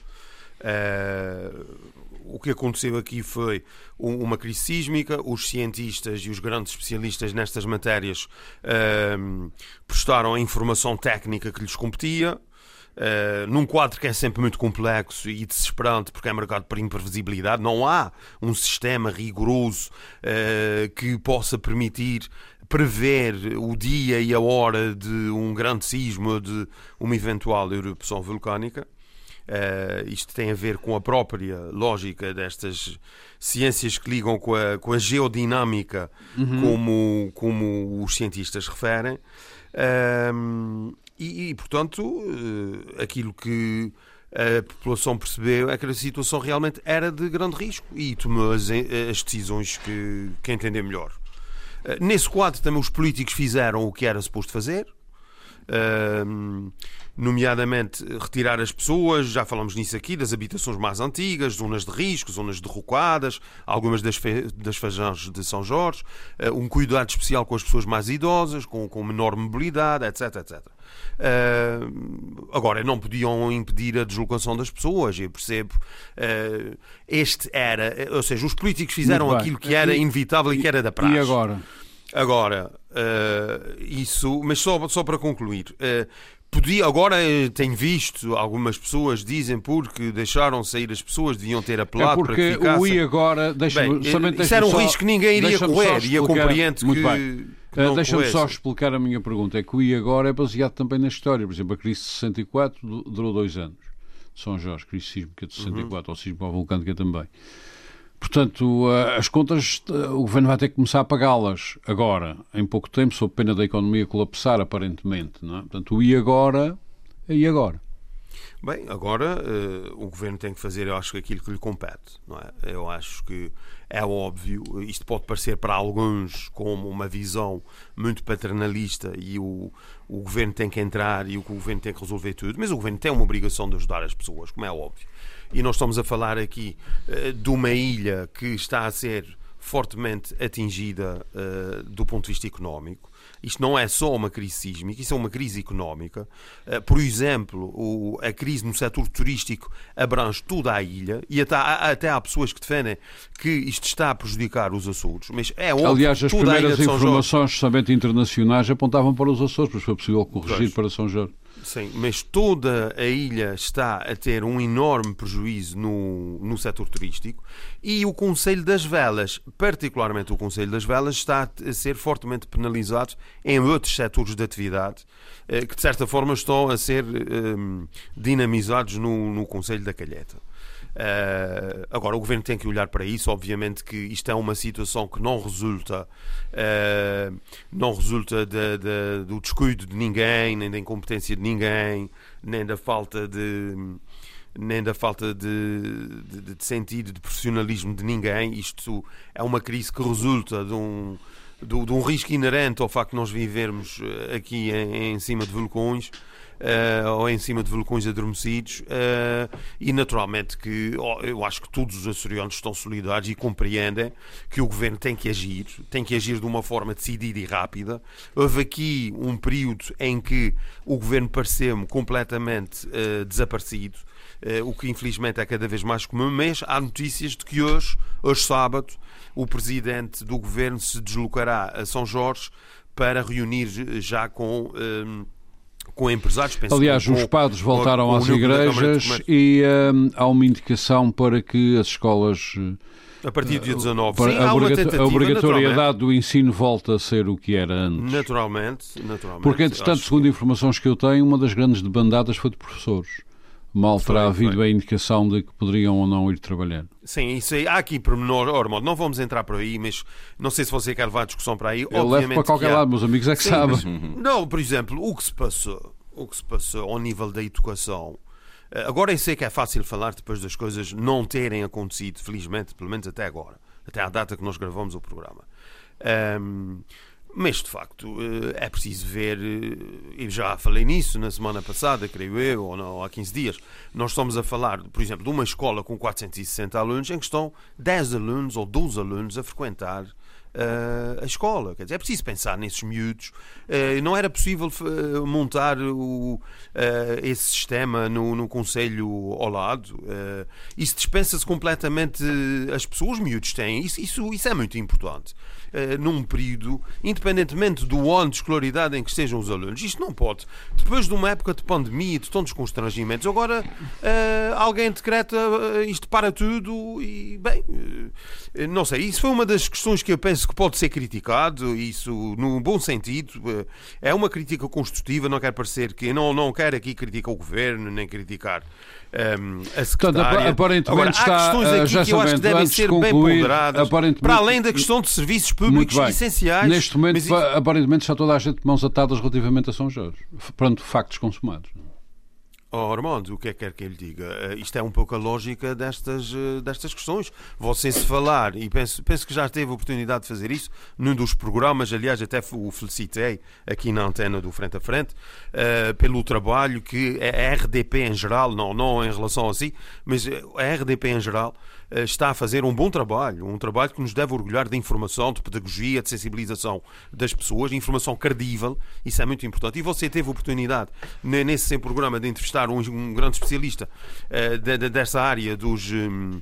Uh, o que aconteceu aqui foi uma crise sísmica. Os cientistas e os grandes especialistas nestas matérias uh, prestaram a informação técnica que lhes competia. Uh, num quadro que é sempre muito complexo e desesperante porque é marcado por imprevisibilidade, não há um sistema rigoroso uh, que possa permitir prever o dia e a hora de um grande sismo ou de uma eventual erupção vulcânica. Uh, isto tem a ver com a própria lógica destas ciências que ligam com a, com a geodinâmica, uhum. como, como os cientistas referem. Uh, e, e, portanto, uh, aquilo que a população percebeu é que a situação realmente era de grande risco e tomou as, as decisões que, que entender melhor. Uh, nesse quadro também os políticos fizeram o que era suposto fazer. Uh, nomeadamente retirar as pessoas, já falamos nisso aqui, das habitações mais antigas, zonas de risco, zonas derrocadas, algumas das, fe das fajanges de São Jorge, uh, um cuidado especial com as pessoas mais idosas, com, com menor mobilidade, etc, etc. Uh, agora, não podiam impedir a deslocação das pessoas, eu percebo. Uh, este era, ou seja, os políticos fizeram aquilo que era inevitável e, e que era da praxe. E agora? Agora, uh, isso, mas só, só para concluir, uh, podia, agora eh, tenho visto algumas pessoas dizem porque deixaram sair as pessoas, deviam ter apelado é para que. O I agora, deixa-me deixa Isso era um só, risco que ninguém iria correr e eu compreendo que. Uh, Deixa-me só explicar a minha pergunta. É que o I agora é baseado também na história. Por exemplo, a crise de 64 durou dois anos. São Jorge, crise sísmica de 64, uhum. ou sísmica vulcânica também. Portanto, eh, as contas, eh, o governo vai ter que começar a pagá-las agora, em pouco tempo, sob pena da economia colapsar, aparentemente. Não é? Portanto, o e agora, e agora? Bem, agora uh, o governo tem que fazer, eu acho, aquilo que lhe compete. Não é? Eu acho que é óbvio, isto pode parecer para alguns como uma visão muito paternalista e o, o governo tem que entrar e o governo tem que resolver tudo, mas o governo tem uma obrigação de ajudar as pessoas, como é óbvio e nós estamos a falar aqui uh, de uma ilha que está a ser fortemente atingida uh, do ponto de vista económico. Isto não é só uma crise sísmica, isso é uma crise económica. Uh, por exemplo, o, a crise no setor turístico abrange toda a ilha e até, até há pessoas que defendem que isto está a prejudicar os Açores. Mas é óbvio, Aliás, as primeiras informações somente internacionais apontavam para os Açores, mas foi possível corrigir pois. para São Jorge. Sim, mas toda a ilha está a ter um enorme prejuízo no, no setor turístico e o Conselho das Velas, particularmente o Conselho das Velas, está a ser fortemente penalizado em outros setores de atividade eh, que, de certa forma, estão a ser um, dinamizados no, no Conselho da Calheta. Uh, agora, o governo tem que olhar para isso. Obviamente que isto é uma situação que não resulta, uh, não resulta de, de, do descuido de ninguém, nem da incompetência de ninguém, nem da falta de nem da falta de, de, de, sentido, de profissionalismo de ninguém. Isto é uma crise que resulta de um, de, um risco inerente ao facto de nós vivermos aqui em, em cima de vulcões uh, ou em cima de vulcões adormecidos uh, e naturalmente que oh, eu acho que todos os açorianos estão solidários e compreendem que o governo tem que agir, tem que agir de uma forma decidida e rápida. Houve aqui um período em que o governo pareceu-me completamente uh, desaparecido, o que infelizmente é cada vez mais comum, mas há notícias de que hoje, hoje sábado, o presidente do governo se deslocará a São Jorge para reunir já com com empresários. Aliás, com, os padres voltaram com, às igrejas e hum, há uma indicação para que as escolas. A partir do dia 19, Sim, a, obrigato a obrigatoriedade do ensino volta a ser o que era antes. Naturalmente, naturalmente. Porque, entretanto, segundo que... informações que eu tenho, uma das grandes debandadas foi de professores. Mal terá havido a indicação de que poderiam ou não ir trabalhar. Sim, isso aí, há aqui pormenor, Ormond, não vamos entrar por aí, mas não sei se você quer levar a discussão para aí. Eu levo para qualquer lado, meus amigos é que Sim, sabem. Mas, não, por exemplo, o que se passou o que se passou ao nível da educação. Eh, agora eu sei que é fácil falar depois das coisas não terem acontecido, felizmente, pelo menos até agora, até à data que nós gravamos o programa. Um, mas, de facto, eh, é preciso ver, e já falei nisso na semana passada, creio eu, ou não, há 15 dias. Nós estamos a falar, por exemplo, de uma escola com 460 alunos em que estão 10 alunos ou 12 alunos a frequentar uh, a escola. Quer dizer, é preciso pensar nesses miúdos. Não era possível montar o, esse sistema no, no Conselho ao lado. isso dispensa-se completamente as pessoas, os miúdos têm. Isso, isso, isso é muito importante. Uh, num período, independentemente do ano de escolaridade em que estejam os alunos. Isto não pode. Depois de uma época de pandemia, de tantos constrangimentos, agora uh, alguém decreta uh, isto para tudo e, bem, não sei. Isso foi uma das questões que eu penso que pode ser criticado, isso no bom sentido. É uma crítica construtiva, não quer parecer que. Não, não quero aqui criticar o governo, nem criticar um, a secretária. Portanto, aparentemente Agora, há questões aqui que eu acho que devem ser concluir, bem ponderadas, para além da questão de serviços públicos essenciais. Neste momento, mas... aparentemente, está toda a gente de mãos atadas relativamente a São Jorge, perante factos consumados. Oh, Armando, o que é que quer que ele diga? Uh, isto é um pouco a lógica destas, uh, destas questões. Você se falar, e penso, penso que já teve a oportunidade de fazer isso num dos programas, aliás, até o felicitei aqui na antena do Frente a Frente, uh, pelo trabalho que a RDP em geral, não, não em relação a si, mas a RDP em geral eh, está a fazer um bom trabalho, um trabalho que nos deve orgulhar de informação, de pedagogia, de sensibilização das pessoas, de informação credível, isso é muito importante. E você teve oportunidade, nesse programa, de entrevistar um, grande especialista de, dessa área dos. Um,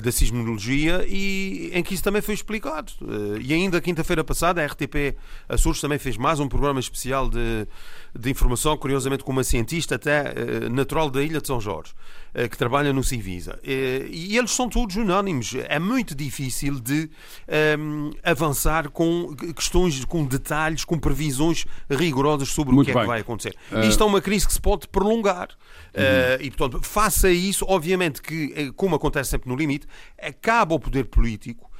da sismologia e em que isso também foi explicado. Eh, e ainda quinta-feira passada a RTP Açores também fez mais um programa especial de, de informação, curiosamente com uma cientista até natural da Ilha de São Jorge. Eh, que trabalha no Civisa. Eh, e eles são todos unânimes. É muito difícil de um, ehm, avançar com questões, com detalhes, com previsões rigorosas sobre muito o que bem. é que vai acontecer. Uh... Isto é uma crise que se pode prolongar. Uhum. Uh, e, portanto, faça isso, obviamente que, como acontece sempre no limite, cabe ao poder político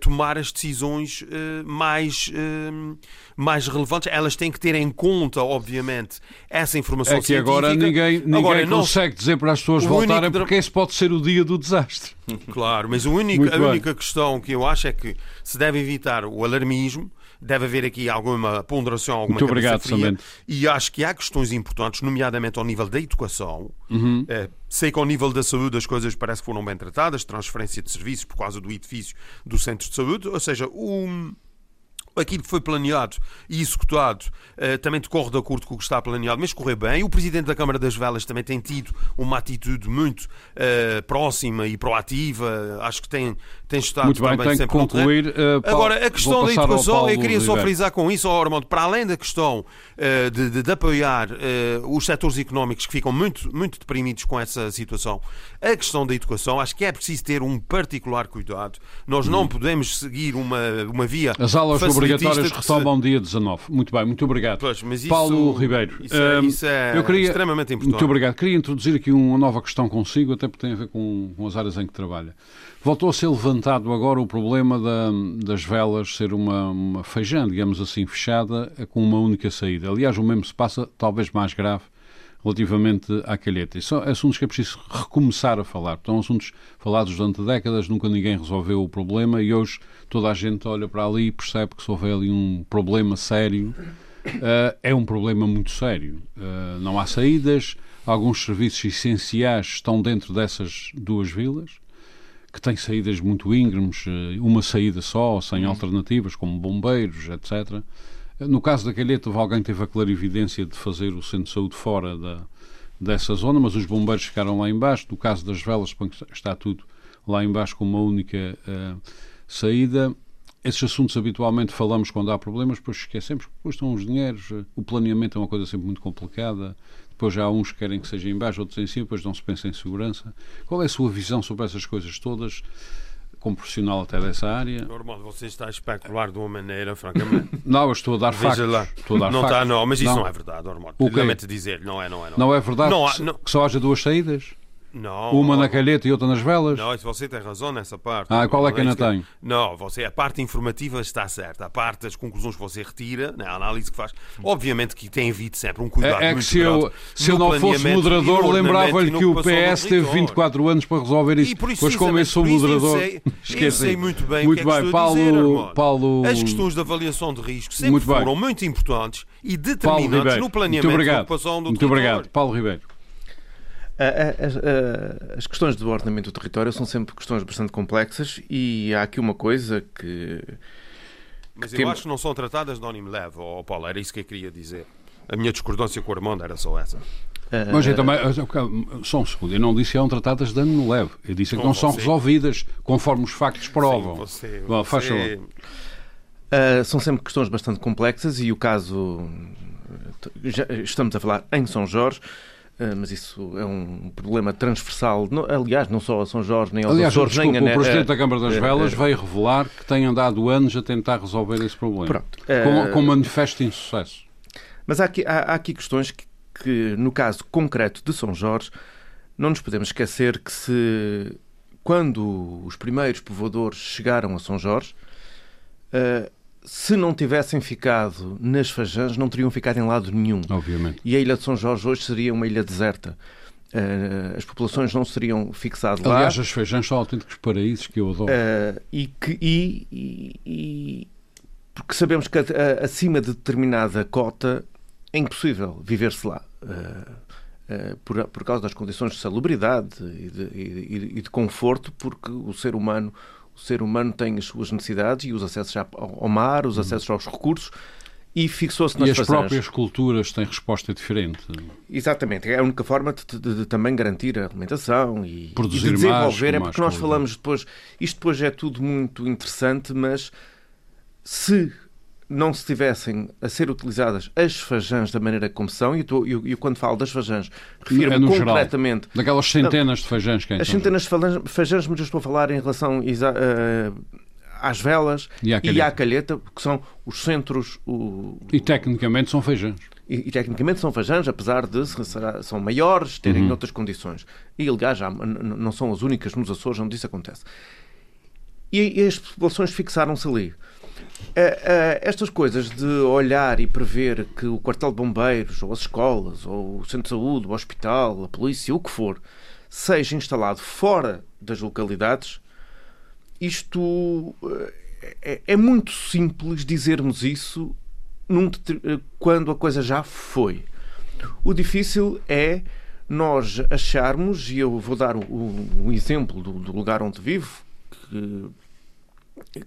tomar as decisões uh, mais, uh, mais relevantes. Elas têm que ter em conta, obviamente, essa informação é que científica. agora ninguém, ninguém agora, consegue não... dizer para as pessoas voltarem único... porque esse pode ser o dia do desastre. [LAUGHS] Claro, mas a única, a única questão que eu acho é que se deve evitar o alarmismo deve haver aqui alguma ponderação, alguma Muito obrigado, fria, E acho que há questões importantes, nomeadamente ao nível da educação. Uhum. Sei que ao nível da saúde as coisas parece que foram bem tratadas, transferência de serviços por causa do edifício do centro de saúde, ou seja, o aquilo que foi planeado e executado uh, também decorre de acordo com o que está planeado, mas correu bem. O Presidente da Câmara das Velas também tem tido uma atitude muito uh, próxima e proativa. Acho que tem, tem estado muito bem, também sempre concluir, uh, Agora, a questão da educação, eu queria só frisar com isso, oh, Armando, para além da questão de, de, de, apoiar os setores económicos que ficam muito, muito deprimidos com essa situação, a questão da educação, acho que é preciso ter um particular cuidado. Nós não hum. podemos seguir uma, uma via. As aulas obrigatórias retomam se... dia 19. Muito bem, muito obrigado. Pois, isso, Paulo Ribeiro. Isso é, isso é eu queria, extremamente importante. Muito obrigado. Queria introduzir aqui uma nova questão consigo, até porque tem a ver com, com as áreas em que trabalha. Voltou a ser levantado agora o problema da, das velas ser uma, uma feijã, digamos assim, fechada, com uma única saída. Aliás, o mesmo se passa, talvez mais grave, relativamente à calheta. E são assuntos que é preciso recomeçar a falar. São assuntos falados durante décadas, nunca ninguém resolveu o problema e hoje toda a gente olha para ali e percebe que se houver ali um problema sério, uh, é um problema muito sério. Uh, não há saídas, alguns serviços essenciais estão dentro dessas duas vilas, que têm saídas muito íngremes, uh, uma saída só, sem uhum. alternativas, como bombeiros, etc. No caso da Calheta, alguém teve a clarividência de fazer o centro de saúde fora da, dessa zona, mas os bombeiros ficaram lá embaixo. No caso das velas, está tudo lá embaixo com uma única uh, saída. Esses assuntos habitualmente falamos quando há problemas, depois esquecemos que custam os dinheiros, o planeamento é uma coisa sempre muito complicada, depois há uns que querem que seja embaixo, outros em cima, depois não se pensa em segurança. Qual é a sua visão sobre essas coisas todas? Como profissional até dessa área. Normal, você está a especular de uma maneira, francamente. [COUGHS] não, eu estou a dar Veja factos. Lá. Estou a dar não factos. Está, não, mas isso não, não é verdade, normal. O Lamento dizer, não é, não é. Não, não é verdade não há, não... que só haja duas saídas? Não. Uma na calheta e outra nas velas? Não, você tem razão nessa parte. Ah, qual é que ainda tem? Não, você, a parte informativa está certa. A parte das conclusões que você retira, na análise que faz, obviamente que tem havido sempre um cuidado é, é que se eu, se eu não fosse moderador, lembrava-lhe que o PS teve 24 anos para resolver isso. E pois como eu sou moderador, esqueci. muito bem muito é bem. Paulo, dizer, Paulo... As questões de avaliação de risco sempre muito foram muito importantes e determinantes no planeamento da ocupação do Muito obrigado. Paulo Ribeiro. As questões do ordenamento do território são sempre questões bastante complexas e há aqui uma coisa que. Mas eu acho que não são tratadas de ânimo leve, oh, Paulo, era isso que eu queria dizer. A minha discordância com o Armando era só essa. Mas eu também, só um segundo, eu não disse que eram tratadas de ânimo leve, eu disse que não são resolvidas conforme os factos provam. Sim, você, Bom, faz favor. Uh, são sempre questões bastante complexas e o caso. Já estamos a falar em São Jorge. Uh, mas isso é um problema transversal, aliás, não só a São Jorge, nem aos aliás, Açores, desculpa, nem a... O Presidente da Câmara das Velas veio revelar que tem andado anos a tentar resolver esse problema. Pronto. Com, com manifesto insucesso. Mas há aqui, há, há aqui questões que, que, no caso concreto de São Jorge, não nos podemos esquecer que se quando os primeiros povoadores chegaram a São Jorge, se não tivessem ficado nas Fajãs, não teriam ficado em lado nenhum. Obviamente. E a Ilha de São Jorge hoje seria uma ilha deserta. Uh, as populações não seriam fixadas lá. Aliás, as Fajãs são autênticos paraísos que eu adoro. Uh, e, que, e, e, e, porque sabemos que a, a, acima de determinada cota é impossível viver-se lá. Uh, por, por causa das condições de salubridade e de, e de conforto, porque o ser humano o ser humano tem as suas necessidades e os acessos ao mar, os acessos aos recursos e fixou-se nas E as próprias culturas têm resposta diferente. Exatamente. É a única forma de, de, de também garantir a alimentação e, Produzir e de desenvolver. Mais, é porque nós falamos depois... Isto depois é tudo muito interessante, mas se não se tivessem a ser utilizadas as fajãs da maneira como são, e eu, eu, eu quando falo das fajãs refiro-me é completamente... Geral, daquelas centenas de fajãs que é As centenas de fajãs, mas eu estou a falar em relação uh, às velas e à, e à, calheta, que são os centros... O, e tecnicamente são fajãs. E, e, tecnicamente são fajãs, apesar de são maiores, terem uhum. outras condições. E, aliás, já não são as únicas nos Açores onde isso acontece. E, e as populações fixaram-se ali. É, é, estas coisas de olhar e prever que o quartel de bombeiros, ou as escolas, ou o centro de saúde, o hospital, a polícia, o que for, seja instalado fora das localidades, isto é, é muito simples dizermos isso num, quando a coisa já foi. O difícil é nós acharmos, e eu vou dar o exemplo do, do, lugar onde vivo, que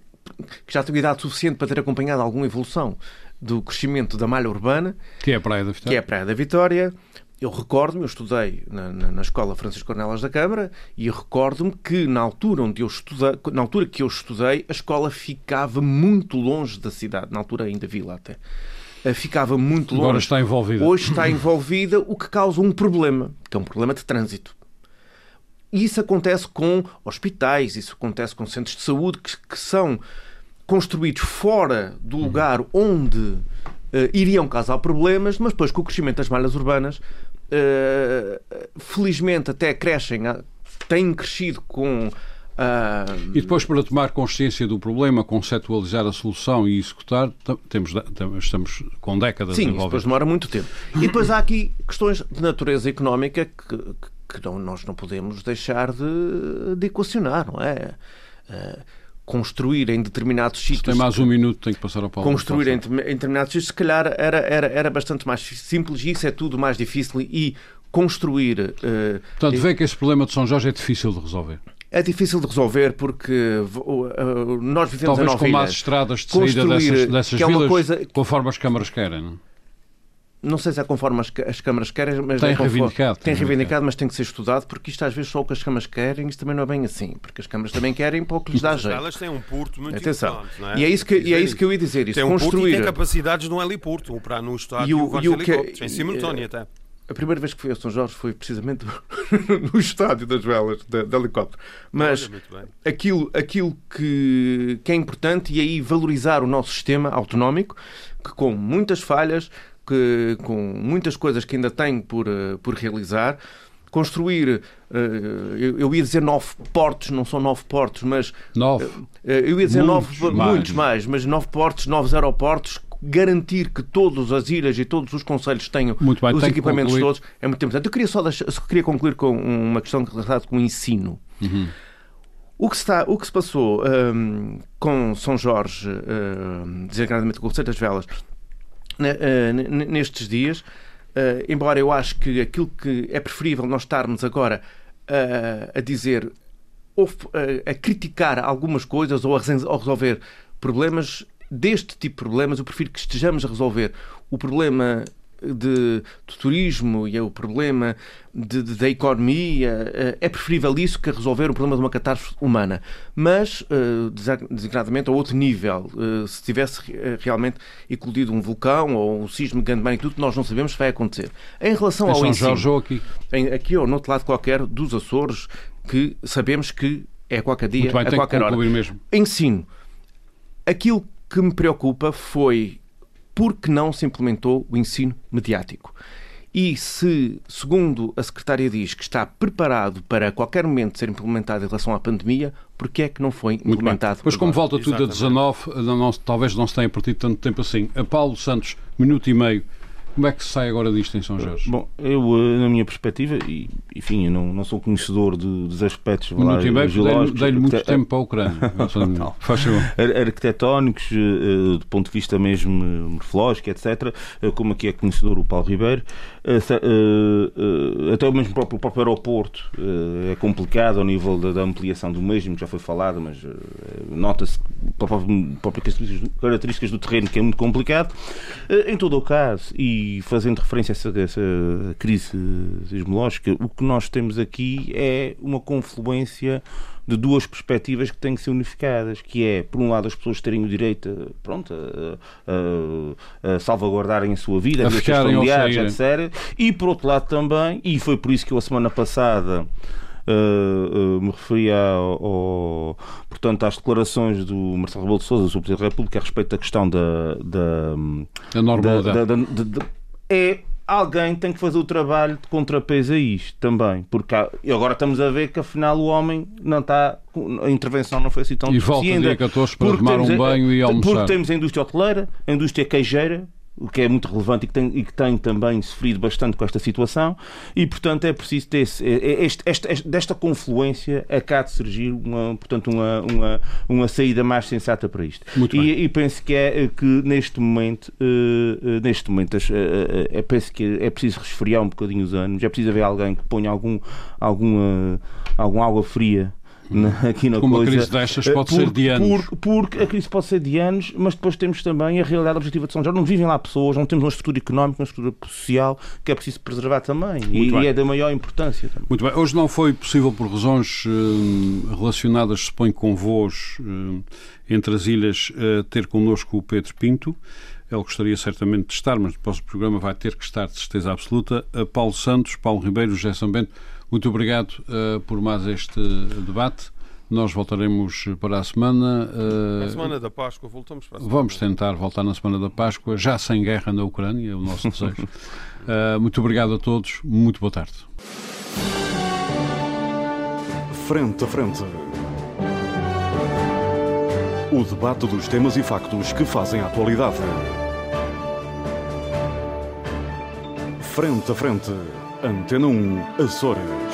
que já tem idade suficiente para ter acompanhado alguma evolução do crescimento da malha urbana. Que é a Praia da Vitória. Que é a Praia da Vitória. Eu recordo-me, eu estudei na, na, na, Escola Francisco Cornelas da Câmara e recordo-me que na altura onde eu estudei, na altura que eu estudei, a escola ficava muito longe da cidade, na altura ainda vila até. Eh, ficava muito longe. Agora está envolvida. Hoje está envolvida, o que causa um problema, que é um problema de trânsito. E isso acontece com hospitais, isso acontece com centros de saúde que, que são construídos fora do uhum. lugar onde uh, iriam causar problemas, mas depois com o crescimento das malhas urbanas, uh, felizmente até crescem, têm crescido com Uh... E depois, para tomar consciência do problema, conceptualizar a solução e executar, temos, estamos com décadas Sim, depois demora muito tempo. E depois há aqui questões de natureza económica que, que não, nós não podemos deixar de, de equacionar, não é? Uh, construir em determinados sítios. Se tem mais um minuto, tem que passar ao Paulo. Construir em, em, determinados sítios, se calhar era, era, era bastante mais simples e isso é tudo mais difícil e construir. Uh, Portanto, vê que esse problema de São Jorge é difícil de resolver. É difícil de resolver porque uh, nós vivemos Talvez a com mais estradas de saída dessas, dessas é vilas, coisa... conforme as câmaras querem, não é? Não sei se é conforme as, as câmaras querem, mas tem é conforme, reivindicado. Tem reivindicado, mas tem que ser estudado, porque isto às vezes só o que as câmaras querem, isto também não é bem assim, porque as câmaras também querem pouco lhes dá jeito. Elas têm um porto muito Atenção. não é? E é isso que, e é isso que eu ia dizer. Isso, tem um construir... porto e tem capacidades no heliporto, para no estádio e o, e o que, em simultâneo até. A primeira vez que fui a São Jorge foi precisamente [LAUGHS] no estádio das velas de, de helicóptero. Mas aquilo, aquilo que, que é importante e aí valorizar o nosso sistema autonómico, que com muitas falhas, que, com muitas coisas que ainda tem por, eh, por realizar, construir, eu ia dizer nove portos, não são nove portos, mas. Nove. Eu ia dizer muitos nove, mais. muitos mais, mas nove portos, novos aeroportos garantir que todas as ilhas e todos os conselhos tenham bem, os equipamentos todos é muito importante. Eu queria só, deixar, queria concluir com uma questão relacionada com o ensino. Uhum. O que, está, o que se passou um, com São Jorge, um, designadamente com o Conselho das Velas, nestes dias, uh, embora eu acho que aquilo que é preferível nós estarmos agora uh, a dizer ou a criticar algumas coisas ou a resolver problemas deste tipo de problemas, eu prefiro que estejamos a resolver o problema de, de turismo e é o problema de, de, da economia. Eh, é preferível isso que resolver o problema de uma catástrofe humana. Mas, eh, designadamente, a outro nível, eh, se tivesse realmente eclodido um vulcão ou um sismo de grande magnitude, nós não sabemos se vai acontecer. Em relação ao ensino... Jorge aqui? Em, aqui ou no outro lado qualquer dos Açores, que sabemos que é a qualquer dia, bem, a qualquer hora. Mesmo. Ensino. Aquilo que me preocupa foi porque não se implementou o ensino mediático. E se, segundo a secretária diz, que está preparado para a qualquer momento ser implementado em relação à pandemia, porque é que não foi implementado? Pois como volta tudo a 19, não, não, talvez não se tenha partido tanto tempo assim. A Paulo Santos, minuto e meio, como é que se sai agora disto em São Jorge? Bom, eu, eh, na minha perspectiva, e enfim, eu não, não sou conhecedor de, dos aspectos lá, geológicos. Dei-lhe muito arquite... tempo para Ucrânia. [LAUGHS] Faz Arquitetónicos, eh, do ponto de vista mesmo morfológico, etc., eh, como aqui é conhecedor o Paulo Ribeiro, até mesmo o próprio, o próprio aeroporto é complicado ao nível da, da ampliação do mesmo, já foi falado, mas nota-se próprias características do terreno que é muito complicado. Em todo o caso, e e fazendo referência a essa, essa crise sismológica, o que nós temos aqui é uma confluência de duas perspectivas que têm que ser unificadas, que é, por um lado, as pessoas terem o direito a, pronto, a, a, a salvaguardarem a sua vida, a suas familiares, etc. E, por outro lado, também, e foi por isso que eu, a semana passada, Uh, uh, me referia ao, ao, portanto, às declarações do Marcelo Rebelo de Sousa, do Presidente da República, a respeito da questão da, da, da normalidade. Da, da, é alguém tem que fazer o trabalho de contrapeso a isto também, porque há, e agora estamos a ver que afinal o homem não está, a intervenção não foi assim tão E volta dia 14 para tomar um banho e almoçar. Porque temos a indústria hoteleira, a indústria queijeira, o que é muito relevante e que, tem, e que tem também sofrido bastante com esta situação, e portanto é preciso ter esse, é, é, este, este, desta confluência acaba de surgir uma, portanto, uma, uma, uma saída mais sensata para isto. E, e, penso que é que neste momento, uh, neste momento uh, uh, penso que é preciso resfriar um bocadinho os anos, é preciso haver alguém que ponha algum, alguma, algum água fria aqui na Como coisa. Uma crise destas pode por, ser de anos. Por, porque a crise pode ser de anos, mas depois temos também a realidade objetiva de São Jorge. Não vivem lá pessoas, não temos uma estrutura económica, uma estrutura social que é preciso preservar também. E, e, é da maior importância. Também. Muito bem. Hoje não foi possível, por razões uh, relacionadas, suponho, com voos uh, entre as ilhas, uh, ter connosco o Pedro Pinto. Ele gostaria certamente de estar, mas depois o programa vai ter que estar de certeza absoluta. Paulo Santos, Paulo Ribeiro, José São Bento, muito obrigado uh, por mais este debate. Nós voltaremos para a semana. Uh, a semana da Páscoa, voltamos para a semana. Vamos tentar voltar na semana da Páscoa, já sem guerra na Ucrânia, é o nosso desejo. Uh, [LAUGHS] muito obrigado a todos, muito boa tarde. Frente a frente. O debate dos temas e factos que fazem a atualidade. Frente a frente. Antena 1 Açores.